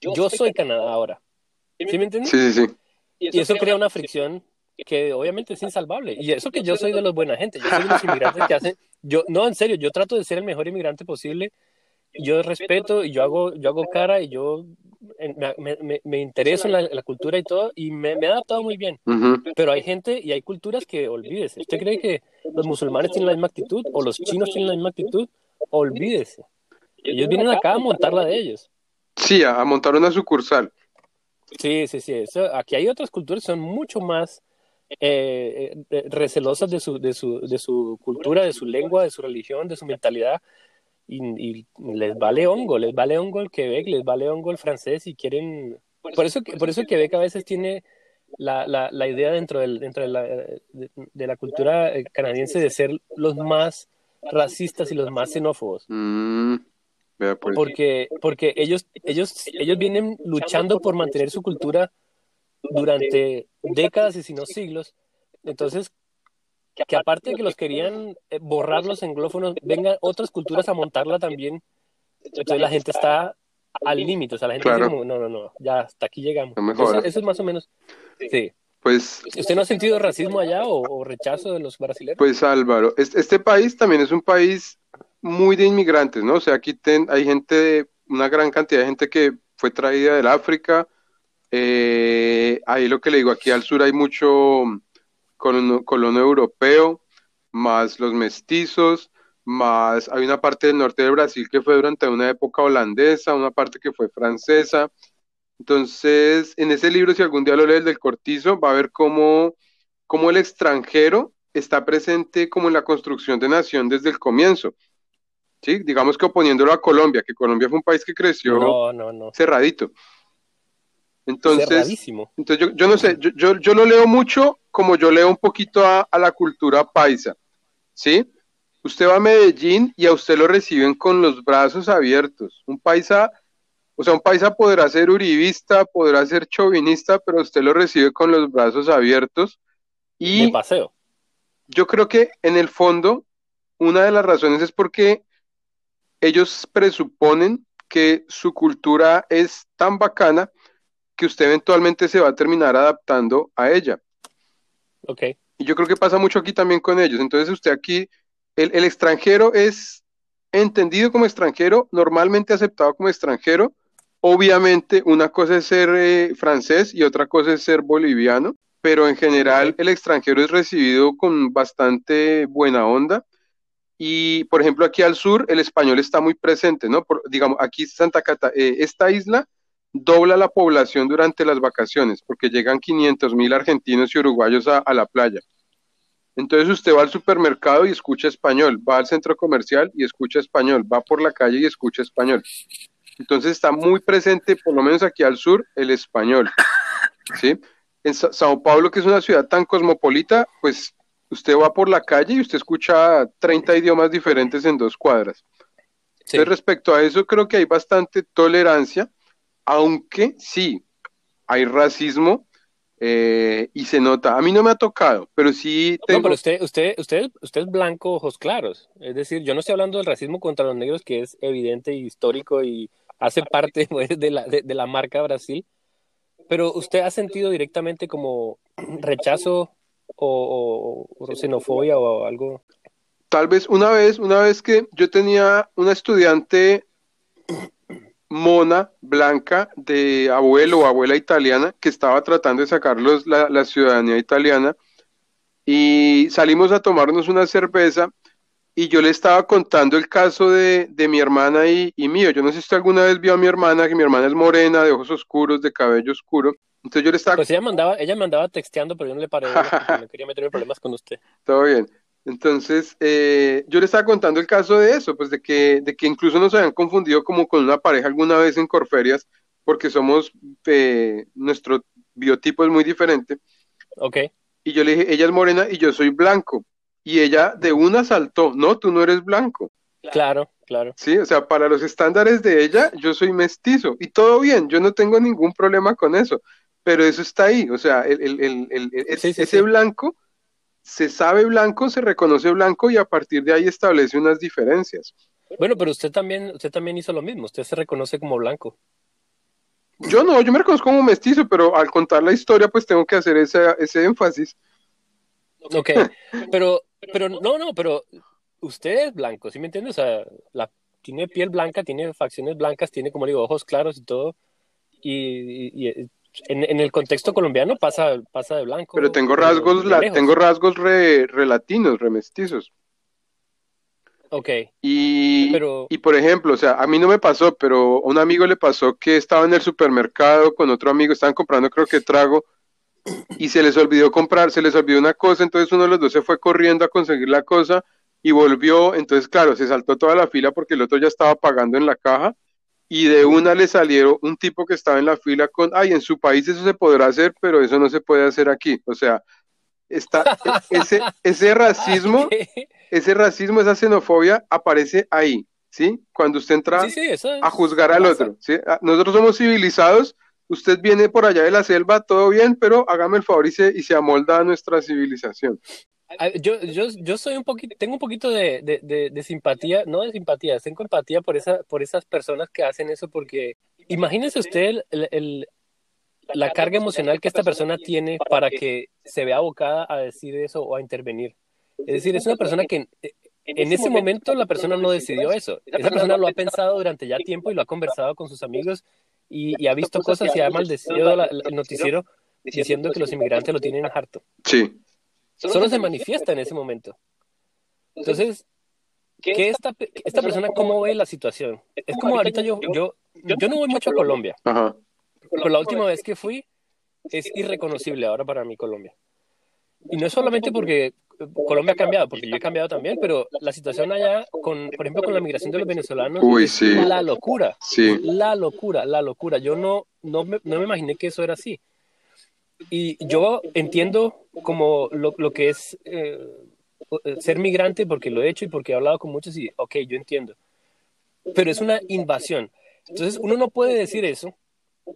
Yo soy Canadá ahora. ¿Sí me entiendes? Sí, sí, sí. Y eso crea una fricción que obviamente es insalvable. Y eso que yo soy de los buena gente, yo soy de los inmigrantes que hacen, yo, no, en serio, yo trato de ser el mejor inmigrante posible. Yo respeto y yo hago, yo hago cara y yo me, me, me intereso en la, cultura y todo y me, me he adaptado muy bien. Pero hay gente y hay culturas que olvídese. ¿Usted cree que los musulmanes tienen la misma actitud o los chinos tienen la misma actitud? Olvídese. Ellos vienen acá a montar la de ellos. Sí, a, a montar una sucursal. Sí, sí, sí. Eso- aquí hay otras culturas que son mucho más eh, eh, recelosas de su, de, su, de su cultura, de su lengua, de su religión, de su mentalidad. Y, y les vale hongo, les vale hongo el Quebec, les vale hongo el francés y quieren... Por eso, que- por eso Quebec a veces tiene la, la, la idea dentro, del, dentro de, la, de, de la cultura eh, canadiense de ser los más racistas y los más xenófobos. Mm, vea, pues. Porque, porque ellos, ellos, ellos vienen luchando por mantener su cultura durante décadas y si no siglos. Entonces, que aparte de que los querían eh, borrar los anglófonos, vengan otras culturas a montarla también. Entonces la gente está al límite, o sea, la gente Claro. dice como, no, no, no, ya hasta aquí llegamos. No Entonces, eso es más o menos, sí. Pues, ¿Usted no ha sentido racismo allá o, o rechazo de los brasileños? pues Álvaro, es- este país también es un país muy de inmigrantes, ¿no? O sea, aquí ten- hay gente, una gran cantidad de gente que fue traída del África. Eh, ahí lo que le digo, aquí al sur hay mucho colono, colono europeo, más los mestizos, más hay una parte del norte de Brasil que fue durante una época holandesa, una parte que fue francesa. Entonces, en ese libro, si algún día lo lees del Cortizo, va a ver cómo, cómo el extranjero está presente como en la construcción de nación desde el comienzo. ¿Sí? Digamos que oponiéndolo a Colombia, que Colombia fue un país que creció No, no, no. cerradito. Entonces, entonces yo, yo no sé, yo, yo, yo lo leo mucho como yo leo un poquito a, a la cultura paisa, ¿sí? Usted va a Medellín y a usted lo reciben con los brazos abiertos. Un paisa, o sea, un paisa podrá ser uribista, podrá ser chauvinista, pero usted lo recibe con los brazos abiertos. De Y paseo. yo creo que en el fondo, una de las razones es porque ellos presuponen que su cultura es tan bacana que usted eventualmente se va a terminar adaptando a ella. Ok. Y yo creo que pasa mucho aquí también con ellos. Entonces usted aquí, el, el extranjero es entendido como extranjero, normalmente aceptado como extranjero. Obviamente una cosa es ser eh, francés y otra cosa es ser boliviano, pero en general el extranjero es recibido con bastante buena onda. Y por ejemplo aquí al sur el español está muy presente, ¿no? Por- digamos, aquí Santa Cata, eh, esta isla dobla la población durante las vacaciones, porque llegan 500 mil argentinos y uruguayos a, a la playa. Entonces usted va al supermercado y escucha español, va al centro comercial y escucha español, va por la calle y escucha español. Entonces está muy presente, por lo menos aquí al sur, el español. ¿sí? En Sao Paulo, que es una ciudad tan cosmopolita, pues usted va por la calle y usted escucha 30 idiomas diferentes en dos cuadras. Entonces, respecto a eso, creo que hay bastante tolerancia, aunque sí, hay racismo eh, y se nota. A mí no me ha tocado, pero sí tengo... No, pero usted, usted, usted, usted es blanco, ojos claros. Es decir, yo no estoy hablando del racismo contra los negros, que es evidente y histórico y hace parte pues, de, la, de, la marca Brasil. Pero usted ha sentido directamente como rechazo o, o, xenofobia o algo. Tal vez una vez, una vez que yo tenía una estudiante mona, blanca, de abuelo o abuela italiana, que estaba tratando de sacarlos la, ciudadanía italiana, y salimos a tomarnos una cerveza, y yo le estaba contando el caso de, mi hermana y, mío. Yo no sé si usted alguna vez vio a mi hermana, que mi hermana es morena, de ojos oscuros, de cabello oscuro. Entonces yo le estaba... Pues ella mandaba, ella me andaba texteando, pero yo no le paré, no quería meterme problemas con usted. Todo bien. Entonces, eh, yo le estaba contando el caso de eso, pues de que, de que incluso nos habían confundido como con una pareja alguna vez en Corferias, porque somos, eh, nuestro biotipo es muy diferente. Ok. Y yo le dije, ella es morena y yo soy blanco. Y ella de una saltó, no, tú no eres blanco. Claro, claro. Sí, o sea, para los estándares de ella, yo soy mestizo. Y todo bien, yo no tengo ningún problema con eso. Pero eso está ahí, o sea, el, el, el, ese blanco se sabe blanco, se reconoce blanco y a partir de ahí establece unas diferencias. Bueno, pero usted también, usted también hizo lo mismo, usted se reconoce como blanco. Yo no, yo me reconozco como mestizo, pero al contar la historia, pues tengo que hacer ese, ese énfasis. Ok, pero, pero no, no, pero usted es blanco, ¿sí me entiende? O sea, la, tiene piel blanca, tiene facciones blancas, tiene, como digo, ojos claros y todo. y en, el contexto colombiano pasa, pasa de blanco. Pero tengo rasgos, la, tengo rasgos re, latinos, remestizos. Ok. Y, y por ejemplo, o sea, a mí no me pasó, pero a un amigo le pasó que estaba en el supermercado con otro amigo, estaban comprando creo que trago, y se les olvidó comprar, se les olvidó una cosa, entonces uno de los dos se fue corriendo a conseguir la cosa y volvió, entonces claro, se saltó toda la fila porque el otro ya estaba pagando en la caja y de una le salieron un tipo que estaba en la fila con, ay, en su país eso se podrá hacer, pero eso no se puede hacer aquí. O sea, está e, ese, ese racismo, ese racismo, esa xenofobia aparece ahí, ¿sí? Cuando usted entra a juzgar al otro, ¿sí? Ah, nosotros somos civilizados, usted viene por allá de la selva, todo bien, pero hágame el favor y se, y se amolda a nuestra civilización. Ah, yo, yo, yo soy un poquito, tengo un poquito de, de, de, simpatía, no de simpatía, tengo empatía por, esa, por esas personas que hacen eso, porque imagínese usted el, el, la carga emocional que esta persona tiene para que se vea abocada a decir eso o a intervenir. Es decir, es una persona que en ese momento la persona no decidió eso. Esa persona lo ha pensado durante ya tiempo y lo ha conversado con sus amigos y, y ha visto cosas y ha maldecido el noticiero diciendo que los inmigrantes lo tienen harto. Sí solo se manifiesta en ese momento. Entonces, ¿qué esta, esta persona cómo ve la situación? Es como ahorita yo, yo, yo no voy mucho a Colombia. Pero la última vez que fui es irreconocible ahora para mí Colombia. Y no es solamente porque Colombia ha cambiado, porque yo he cambiado también, pero la situación allá, con, por ejemplo, con la migración de los venezolanos, es la locura. Sí. La locura, la locura. Yo no, no, me, no me imaginé que eso era así. Y yo entiendo como lo, lo que es eh, ser migrante porque lo he hecho y porque he hablado con muchos y, ok, yo entiendo. Pero es una invasión. Entonces, uno no puede decir eso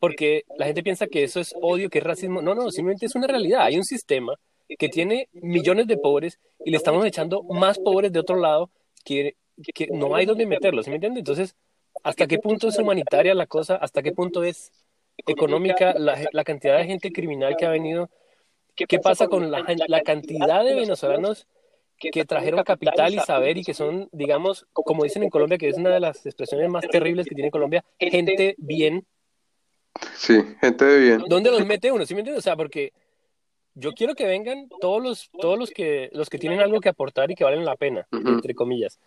porque la gente piensa que eso es odio, que es racismo. No, no, simplemente es una realidad. Hay un sistema que tiene millones de pobres y le estamos echando más pobres de otro lado que, que no hay donde meterlos, ¿sí me entiende? Entonces, ¿hasta qué punto es humanitaria la cosa? ¿Hasta qué punto es económica, la, cantidad de gente criminal que ha venido. ¿Qué pasa con la, la cantidad de venezolanos que trajeron capital y saber y que son, digamos, como dicen en Colombia, que es una de las expresiones más terribles que tiene Colombia, gente bien? Sí, gente de bien. ¿Dónde los mete uno? ¿Sí me entiendes? O sea, porque yo quiero que vengan todos los, todos los que, los que tienen algo que aportar y que valen la pena, entre comillas.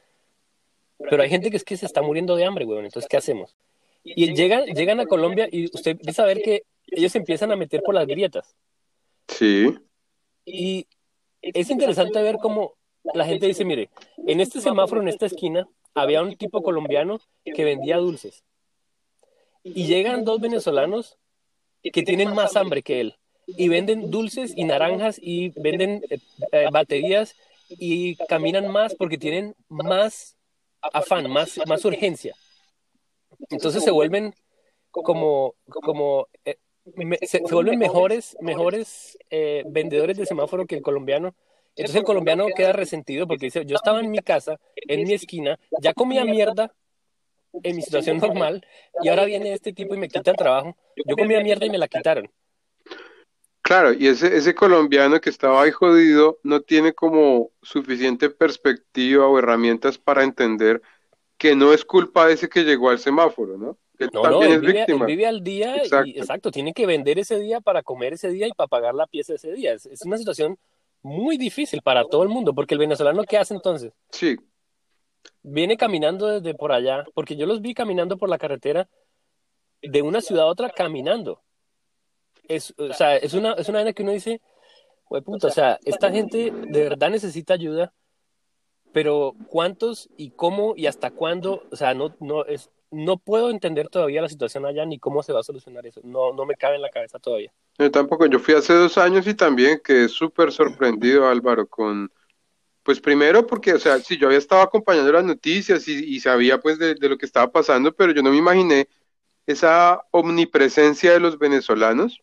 Pero hay gente que es que se está muriendo de hambre, weón. Entonces, ¿qué hacemos? Y llegan, llegan a Colombia y usted empieza a ver que ellos empiezan a meter por las grietas. Sí. Y es interesante ver cómo la gente dice, mire, en este semáforo, en esta esquina, había un tipo colombiano que vendía dulces. y llegan dos venezolanos que tienen más hambre que él y venden dulces y naranjas y venden eh, baterías y caminan más porque tienen más afán, más, más urgencia. Entonces se vuelven como, como eh, se, vuelven mejores, mejores vendedores de semáforo que el colombiano. Entonces el colombiano queda resentido porque dice, yo estaba en mi casa, en mi esquina, ya comía mierda en mi situación normal y ahora viene este tipo y me quita el trabajo. Yo comía mierda y me la quitaron. Claro, y ese, ese colombiano que estaba ahí jodido no tiene como suficiente perspectiva o herramientas para entender que no es culpa de ese que llegó al semáforo, ¿no? Que no, también es vive, víctima. vive al día exacto. y exacto, tiene que vender ese día para comer ese día y para pagar la pieza ese día. Es, es una situación muy difícil para todo el mundo, porque el venezolano, ¿qué hace entonces? Sí. Viene caminando desde por allá, porque yo los vi caminando por la carretera de una ciudad a otra caminando es, o sea, es una, es una que uno dice, puta, o sea, esta gente de verdad necesita ayuda, pero ¿cuántos y cómo y hasta cuándo? O sea, no, no, es, no puedo entender todavía la situación allá ni cómo se va a solucionar eso. No, no me cabe en la cabeza todavía. Yo tampoco, yo fui hace dos años y también quedé súper sorprendido, Álvaro, con, pues primero porque, o sea, sí, yo había estado acompañando las noticias y, y sabía pues de, de, lo que estaba pasando, pero yo no me imaginé esa omnipresencia de los venezolanos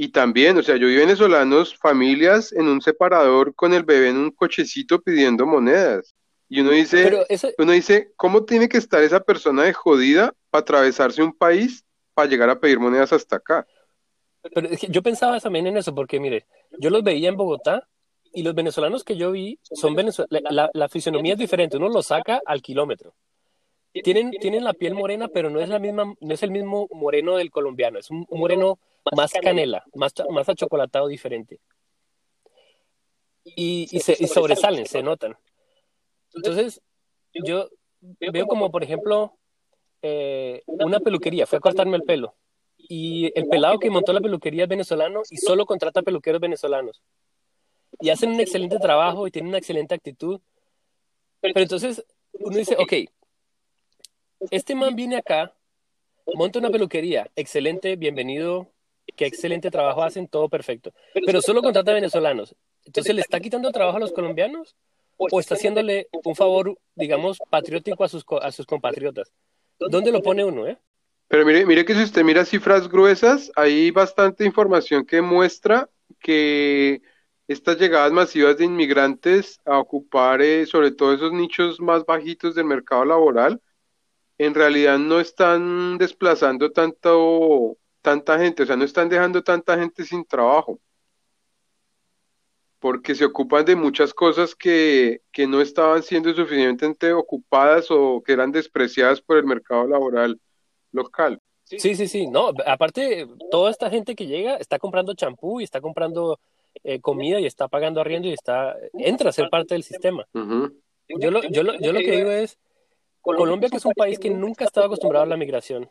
y también, o sea, yo vi venezolanos, familias en un separador con el bebé en un cochecito pidiendo monedas. Y uno dice, uno dice, ¿cómo tiene que estar esa persona de jodida para atravesarse un país para llegar a pedir monedas hasta acá? Pero yo pensaba también en eso, porque mire, yo los veía en Bogotá y los venezolanos que yo vi son venezolanos, la, la, fisionomía es diferente, uno lo saca al kilómetro. Tienen, tienen la piel morena, pero no es la misma, no es el mismo moreno del colombiano, es un moreno más canela, más, más achocolatado diferente. Y, y, se, y sobresalen, se notan. Entonces, yo veo como, por ejemplo, eh, una peluquería, fue a cortarme el pelo. Y el pelado que montó la peluquería es venezolano y solo contrata peluqueros venezolanos. Y hacen un excelente trabajo y tienen una excelente actitud. Pero entonces uno dice, ok, este man viene acá, monta una peluquería, excelente, bienvenido, qué excelente trabajo hacen, todo perfecto. Pero solo contrata venezolanos. Entonces, ¿le está quitando trabajo a los colombianos? ¿O está haciéndole un favor, digamos, patriótico a sus, a sus compatriotas? ¿Dónde lo pone uno, eh? Pero mire, mire que si usted mira cifras gruesas, hay bastante información que muestra que estas llegadas masivas de inmigrantes a ocupar eh, sobre todo esos nichos más bajitos del mercado laboral, en realidad no están desplazando tanto tanta gente, o sea, no están dejando tanta gente sin trabajo, porque se ocupan de muchas cosas que, que no estaban siendo suficientemente ocupadas o que eran despreciadas por el mercado laboral local. Sí, sí, sí, no, aparte, toda esta gente que llega está comprando champú y está comprando eh, comida y está pagando arriendo y está, entra a ser parte del sistema. yo, lo, yo, lo, yo lo que digo es, Colombia que es un país que nunca estaba acostumbrado a la migración,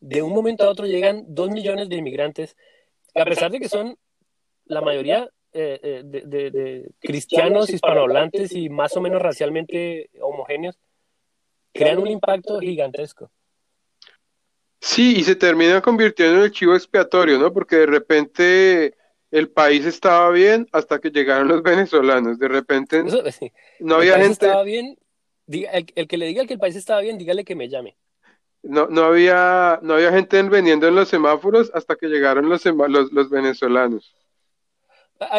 de un momento a otro llegan dos millones de inmigrantes, a pesar de que son la mayoría eh, eh, de, cristianos hispanohablantes y más o menos racialmente homogéneos, crean un impacto gigantesco. Sí, y se termina convirtiendo en el chivo expiatorio, ¿no? Porque de repente el país estaba bien hasta que llegaron los venezolanos. De repente no había gente. Estaba bien, el, el, que le diga que el país estaba bien, dígale que me llame no, no, había, no había gente vendiendo en los semáforos hasta que llegaron los, los, los venezolanos.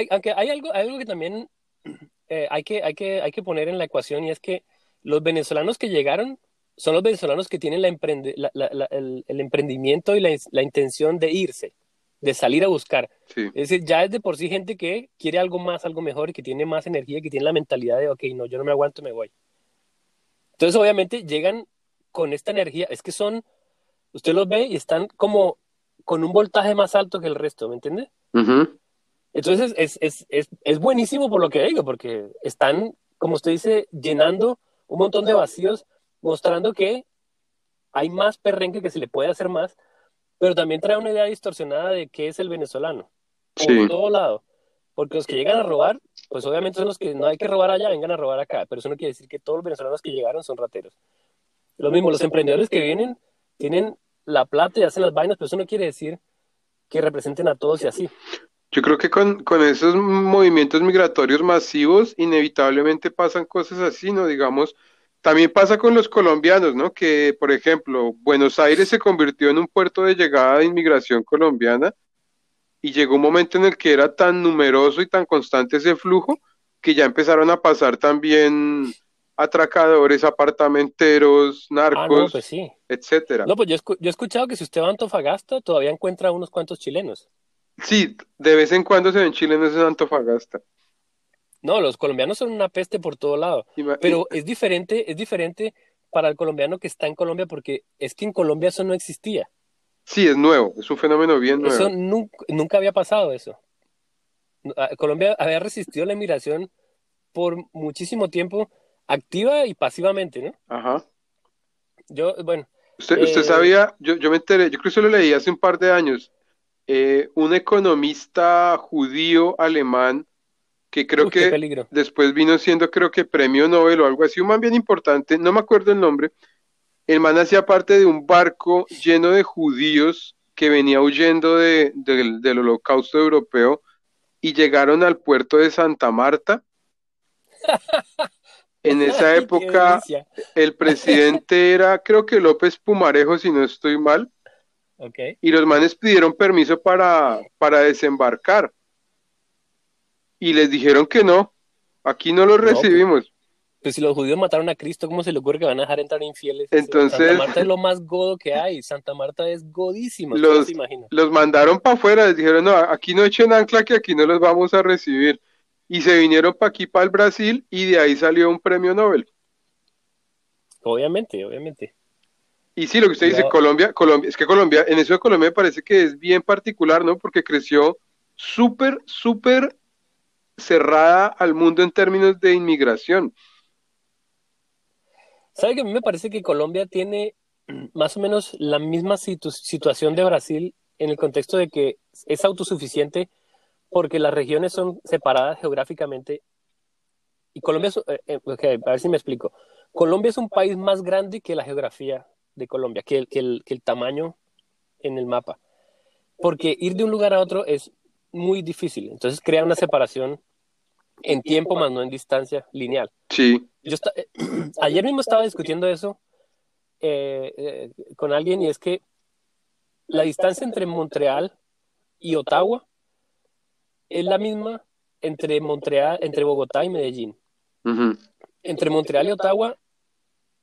aunque hay algo, algo que también eh, hay, que, hay, que, hay que poner en la ecuación y es que los venezolanos que llegaron son los venezolanos que tienen la el, el, emprendimiento y la, intención de irse, de salir a buscar. Es decir, ya es de por sí gente que quiere algo más, algo mejor y que tiene más energía, que tiene la mentalidad de, ok, no, yo no me aguanto, me voy. Entonces, obviamente, llegan con esta energía, es que son, usted los ve y están como con un voltaje más alto que el resto, ¿me entiende? Entonces es, es, es, es, buenísimo por lo que digo, porque están, como usted dice, llenando un montón de vacíos, mostrando que hay más perrenque que se le puede hacer más, pero también trae una idea distorsionada de qué es el venezolano, por todo lado. Porque los que llegan a robar, pues obviamente son los que no hay que robar allá, vengan a robar acá, pero eso no quiere decir que todos los venezolanos que llegaron son rateros. Lo mismo, los emprendedores que vienen tienen la plata y hacen las vainas, pero eso no quiere decir que representen a todos y así. Yo creo que con, con esos movimientos migratorios masivos, inevitablemente pasan cosas así, ¿no? Digamos, también pasa con los colombianos, ¿no? Que, por ejemplo, Buenos Aires se convirtió en un puerto de llegada de inmigración colombiana y llegó un momento en el que era tan numeroso y tan constante ese flujo que ya empezaron a pasar también atracadores, apartamenteros, narcos, Ah, pues etcétera. No, pues yo, yo, he escuchado que si usted va a Antofagasta todavía encuentra unos cuantos chilenos. Sí, de vez en cuando se ven chilenos en Antofagasta. No, los colombianos son una peste por todo lado. Pero es diferente, es diferente para el colombiano que está en Colombia porque es que en Colombia eso no existía. Sí, es nuevo, es un fenómeno bien nuevo. Eso nunca, nunca había pasado eso. Colombia había resistido la inmigración por muchísimo tiempo, activa y pasivamente, ¿no? Ajá. Yo, bueno. Usted, usted eh, sabía, yo, yo me enteré, yo creo que lo leí hace un par de años, eh, un economista judío alemán que creo que después vino siendo creo que premio Nobel o algo así, un man bien importante, no me acuerdo el nombre, el man hacía parte de un barco lleno de judíos que venía huyendo de, del holocausto europeo y llegaron al puerto de Santa Marta. En esa época el presidente era creo que López Pumarejo, si no estoy mal. Y los manes pidieron permiso para, para desembarcar. Y les dijeron que no, aquí no lo pues, recibimos. Pues, si los judíos mataron a Cristo, ¿cómo se le ocurre que van a dejar entrar infieles? Entonces, Santa Marta es lo más godo que hay. Santa Marta es godísima. Los, los mandaron para afuera, les dijeron, no, aquí no echen ancla, que aquí no los vamos a recibir. Y se vinieron para aquí, para el Brasil, y de ahí salió un premio Nobel. Obviamente, obviamente. Y sí, lo que usted dice, Colombia, Colombia, es que Colombia, en eso de Colombia me parece que es bien particular, ¿no? Porque creció súper, súper cerrada al mundo en términos de inmigración. ¿Sabe que a mí me parece que Colombia tiene más o menos la misma situación de Brasil en el contexto de que es autosuficiente porque las regiones son separadas geográficamente? Y Colombia, es, eh, eh, a ver si me explico. Colombia es un país más grande que la geografía de Colombia, que el, que el, que el tamaño en el mapa. Porque ir de un lugar a otro es muy difícil. Entonces crea una separación en tiempo más no en distancia lineal. Sí. Yo eh, ayer mismo estaba discutiendo eso eh, eh, con alguien y es que la distancia entre Montreal y Ottawa es la misma entre Montreal, entre Bogotá y Medellín. Entre Montreal y Ottawa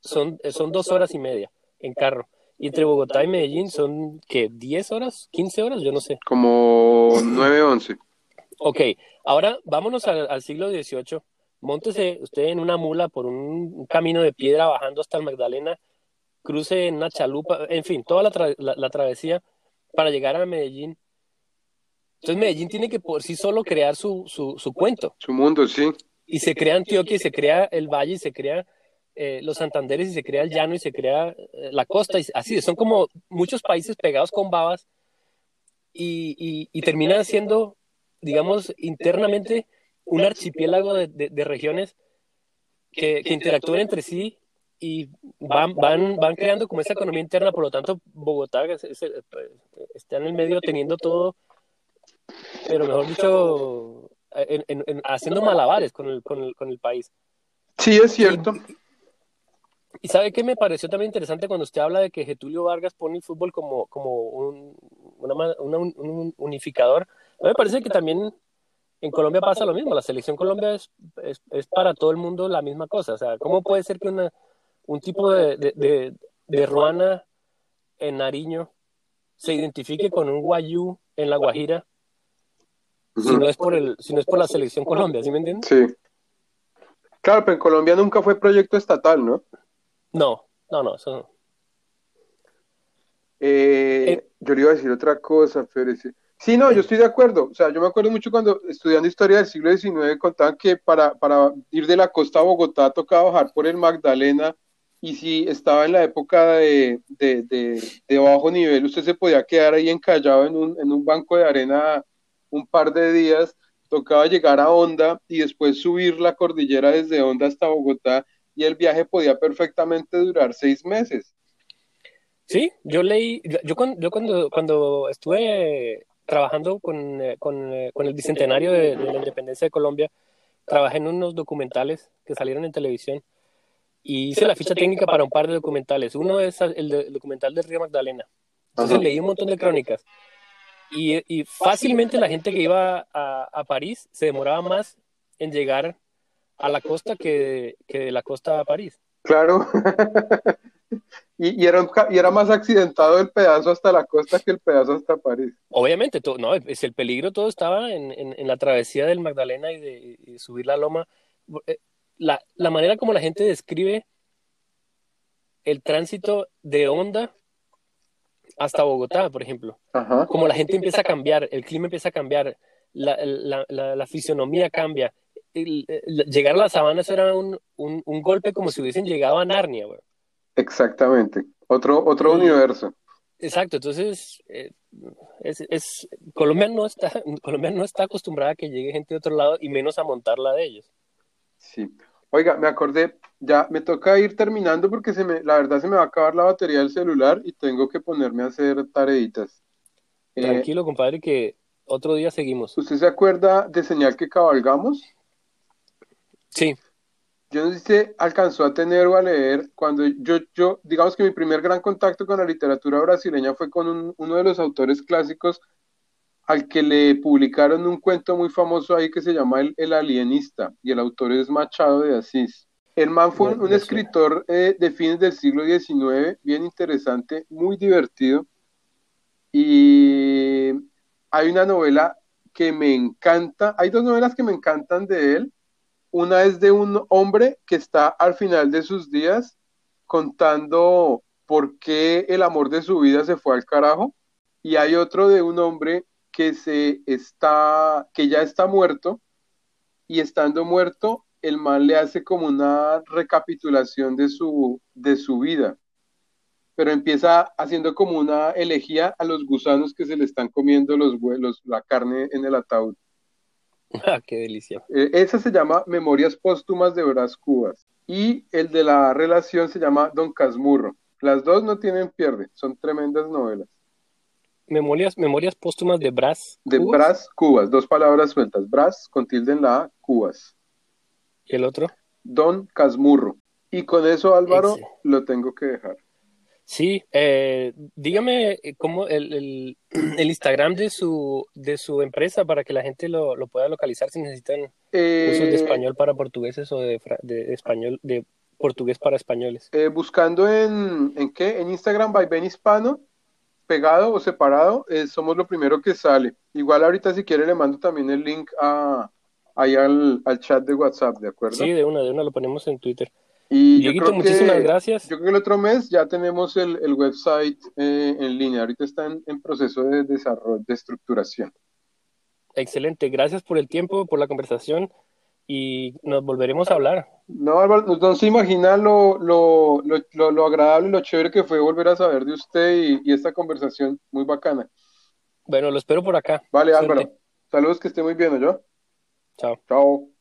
son, son dos horas y media en carro. Y entre Bogotá y Medellín son, ¿qué? ¿10 horas? ¿15 horas? Yo no sé. Como 9, 11. Ok, ahora vámonos al, siglo XVIII. Móntese usted en una mula por un, camino de piedra bajando hasta el Magdalena, cruce en una chalupa, en fin, toda la, travesía para llegar a Medellín. Entonces Medellín tiene que por sí solo crear su, su, cuento. Su mundo, sí. Y se crea Antioquia y se crea el valle y se crea eh, los Santanderes y se crea el llano y se crea eh, la costa. Y así, son como muchos países pegados con babas y, y, y terminan siendo digamos, internamente un archipiélago de, regiones que, interactúan entre sí y van, van, van creando como esa economía interna, por lo tanto, Bogotá está en el medio teniendo todo, pero mejor dicho, haciendo malabares con el, con, el, con el país. Sí, es cierto. Y, sabe qué me pareció también interesante cuando usted habla de que Getulio Vargas pone el fútbol como, como un, un unificador me parece que también en Colombia pasa lo mismo. La selección Colombia es, es, para todo el mundo la misma cosa. O sea, ¿cómo puede ser que una, un tipo de, de, de, ruana en Nariño se identifique con un guayú en La Guajira si no es por el si no es por la selección Colombia, ¿sí me entiendes? Sí. Claro, pero en Colombia nunca fue proyecto estatal, ¿no? No, no, no, eso no. Eh, eh, yo le iba a decir otra cosa, pero Sí, no, yo estoy de acuerdo. O sea, yo me acuerdo mucho cuando estudiando historia del siglo XIX contaban que para, para ir de la costa a Bogotá tocaba bajar por el Magdalena y si estaba en la época de, de, de, bajo nivel, usted se podía quedar ahí encallado en un, en un banco de arena un par de días, tocaba llegar a Honda y después subir la cordillera desde Honda hasta Bogotá y el viaje podía perfectamente durar seis meses. Sí, yo leí, yo, cuando, yo cuando, cuando estuve trabajando con, eh, con, eh, con el bicentenario de, la independencia de Colombia, trabajé en unos documentales que salieron en televisión y hice la ficha técnica para un par de documentales. Uno es el, documental del Río Magdalena. Entonces leí un montón de crónicas. Y, y fácilmente la gente que iba a, a, París se demoraba más en llegar a la costa que, que de la costa a París. Claro. Y, y, era, y era más accidentado el pedazo hasta la costa que el pedazo hasta París. Obviamente, todo, no, es el peligro todo estaba en, en, la travesía del Magdalena y de subir la loma. Eh, la, la, manera como la gente describe el tránsito de onda hasta Bogotá, por ejemplo. Como la gente empieza a cambiar, el clima empieza a cambiar, la, la, la fisionomía cambia. llegar a la sabana era un, un, un, golpe como si hubiesen llegado a Narnia, güey. Exactamente, otro, otro universo. Exacto, entonces eh, es, es, Colombia, no está, Colombia no está acostumbrada a que llegue gente de otro lado y menos a montarla de ellos. Sí, oiga, me acordé, ya me toca ir terminando porque se me, la verdad se me va a acabar la batería del celular y tengo que ponerme a hacer tareitas. Eh, Tranquilo, compadre, que otro día seguimos. ¿Usted se acuerda de señal que cabalgamos? Sí. Yo no sé si alcanzó a tener o a leer cuando yo, yo, digamos que mi primer gran contacto con la literatura brasileña fue con uno de los autores clásicos al que le publicaron un cuento muy famoso ahí que se llama El, Alienista, y el autor es Machado de Asís. El man fue un, escritor eh, de fines del siglo XIX, bien interesante, muy divertido, y hay una novela que me encanta, hay dos novelas que me encantan de él, una es de un hombre que está al final de sus días contando por qué el amor de su vida se fue al carajo. Y hay otro de un hombre que se está, que ya está muerto, y estando muerto, el mal le hace como una recapitulación de su, de su vida. Pero empieza haciendo como una elegía a los gusanos que se le están comiendo los la carne en el ataúd. Ah, qué delicia. Eh, esa se llama Memorias Póstumas de Brás Cubas. Y el de la relación se llama Don Casmurro. Las dos no tienen pierde, son tremendas novelas. Memorias, memorias póstumas de Brás. De Brás Cubas, dos palabras sueltas. Brás con tilde en la A, Cubas. ¿Y el otro? Don Casmurro. Y con eso, Álvaro, lo tengo que dejar. Sí, eh, dígame eh, cómo el, el, el, Instagram de su, de su empresa para que la gente lo, lo pueda localizar si necesitan usos de eh, español para portugueses o de, de, español de portugués para españoles. buscando en, en qué, en Instagram by Ben Hispano, pegado o separado, somos lo primero que sale. Igual ahorita si quiere le mando también el link a, ahí al, al chat de WhatsApp, ¿de acuerdo? Sí, de una, de una lo ponemos en Twitter. Y Dieguito, muchísimas gracias. Yo creo que el otro mes ya tenemos el, el website eh, en línea. Ahorita está en, proceso de desarrollo, de estructuración. Excelente. Gracias por el tiempo, por la conversación y nos volveremos a hablar. No, Álvaro, no se imagina lo, lo, lo, lo, agradable y lo chévere que fue volver a saber de usted y, y, esta conversación muy bacana. Bueno, lo espero por acá. Vale, Álvaro. Saludos, que esté muy bien, ¿yo? Chao. Chao.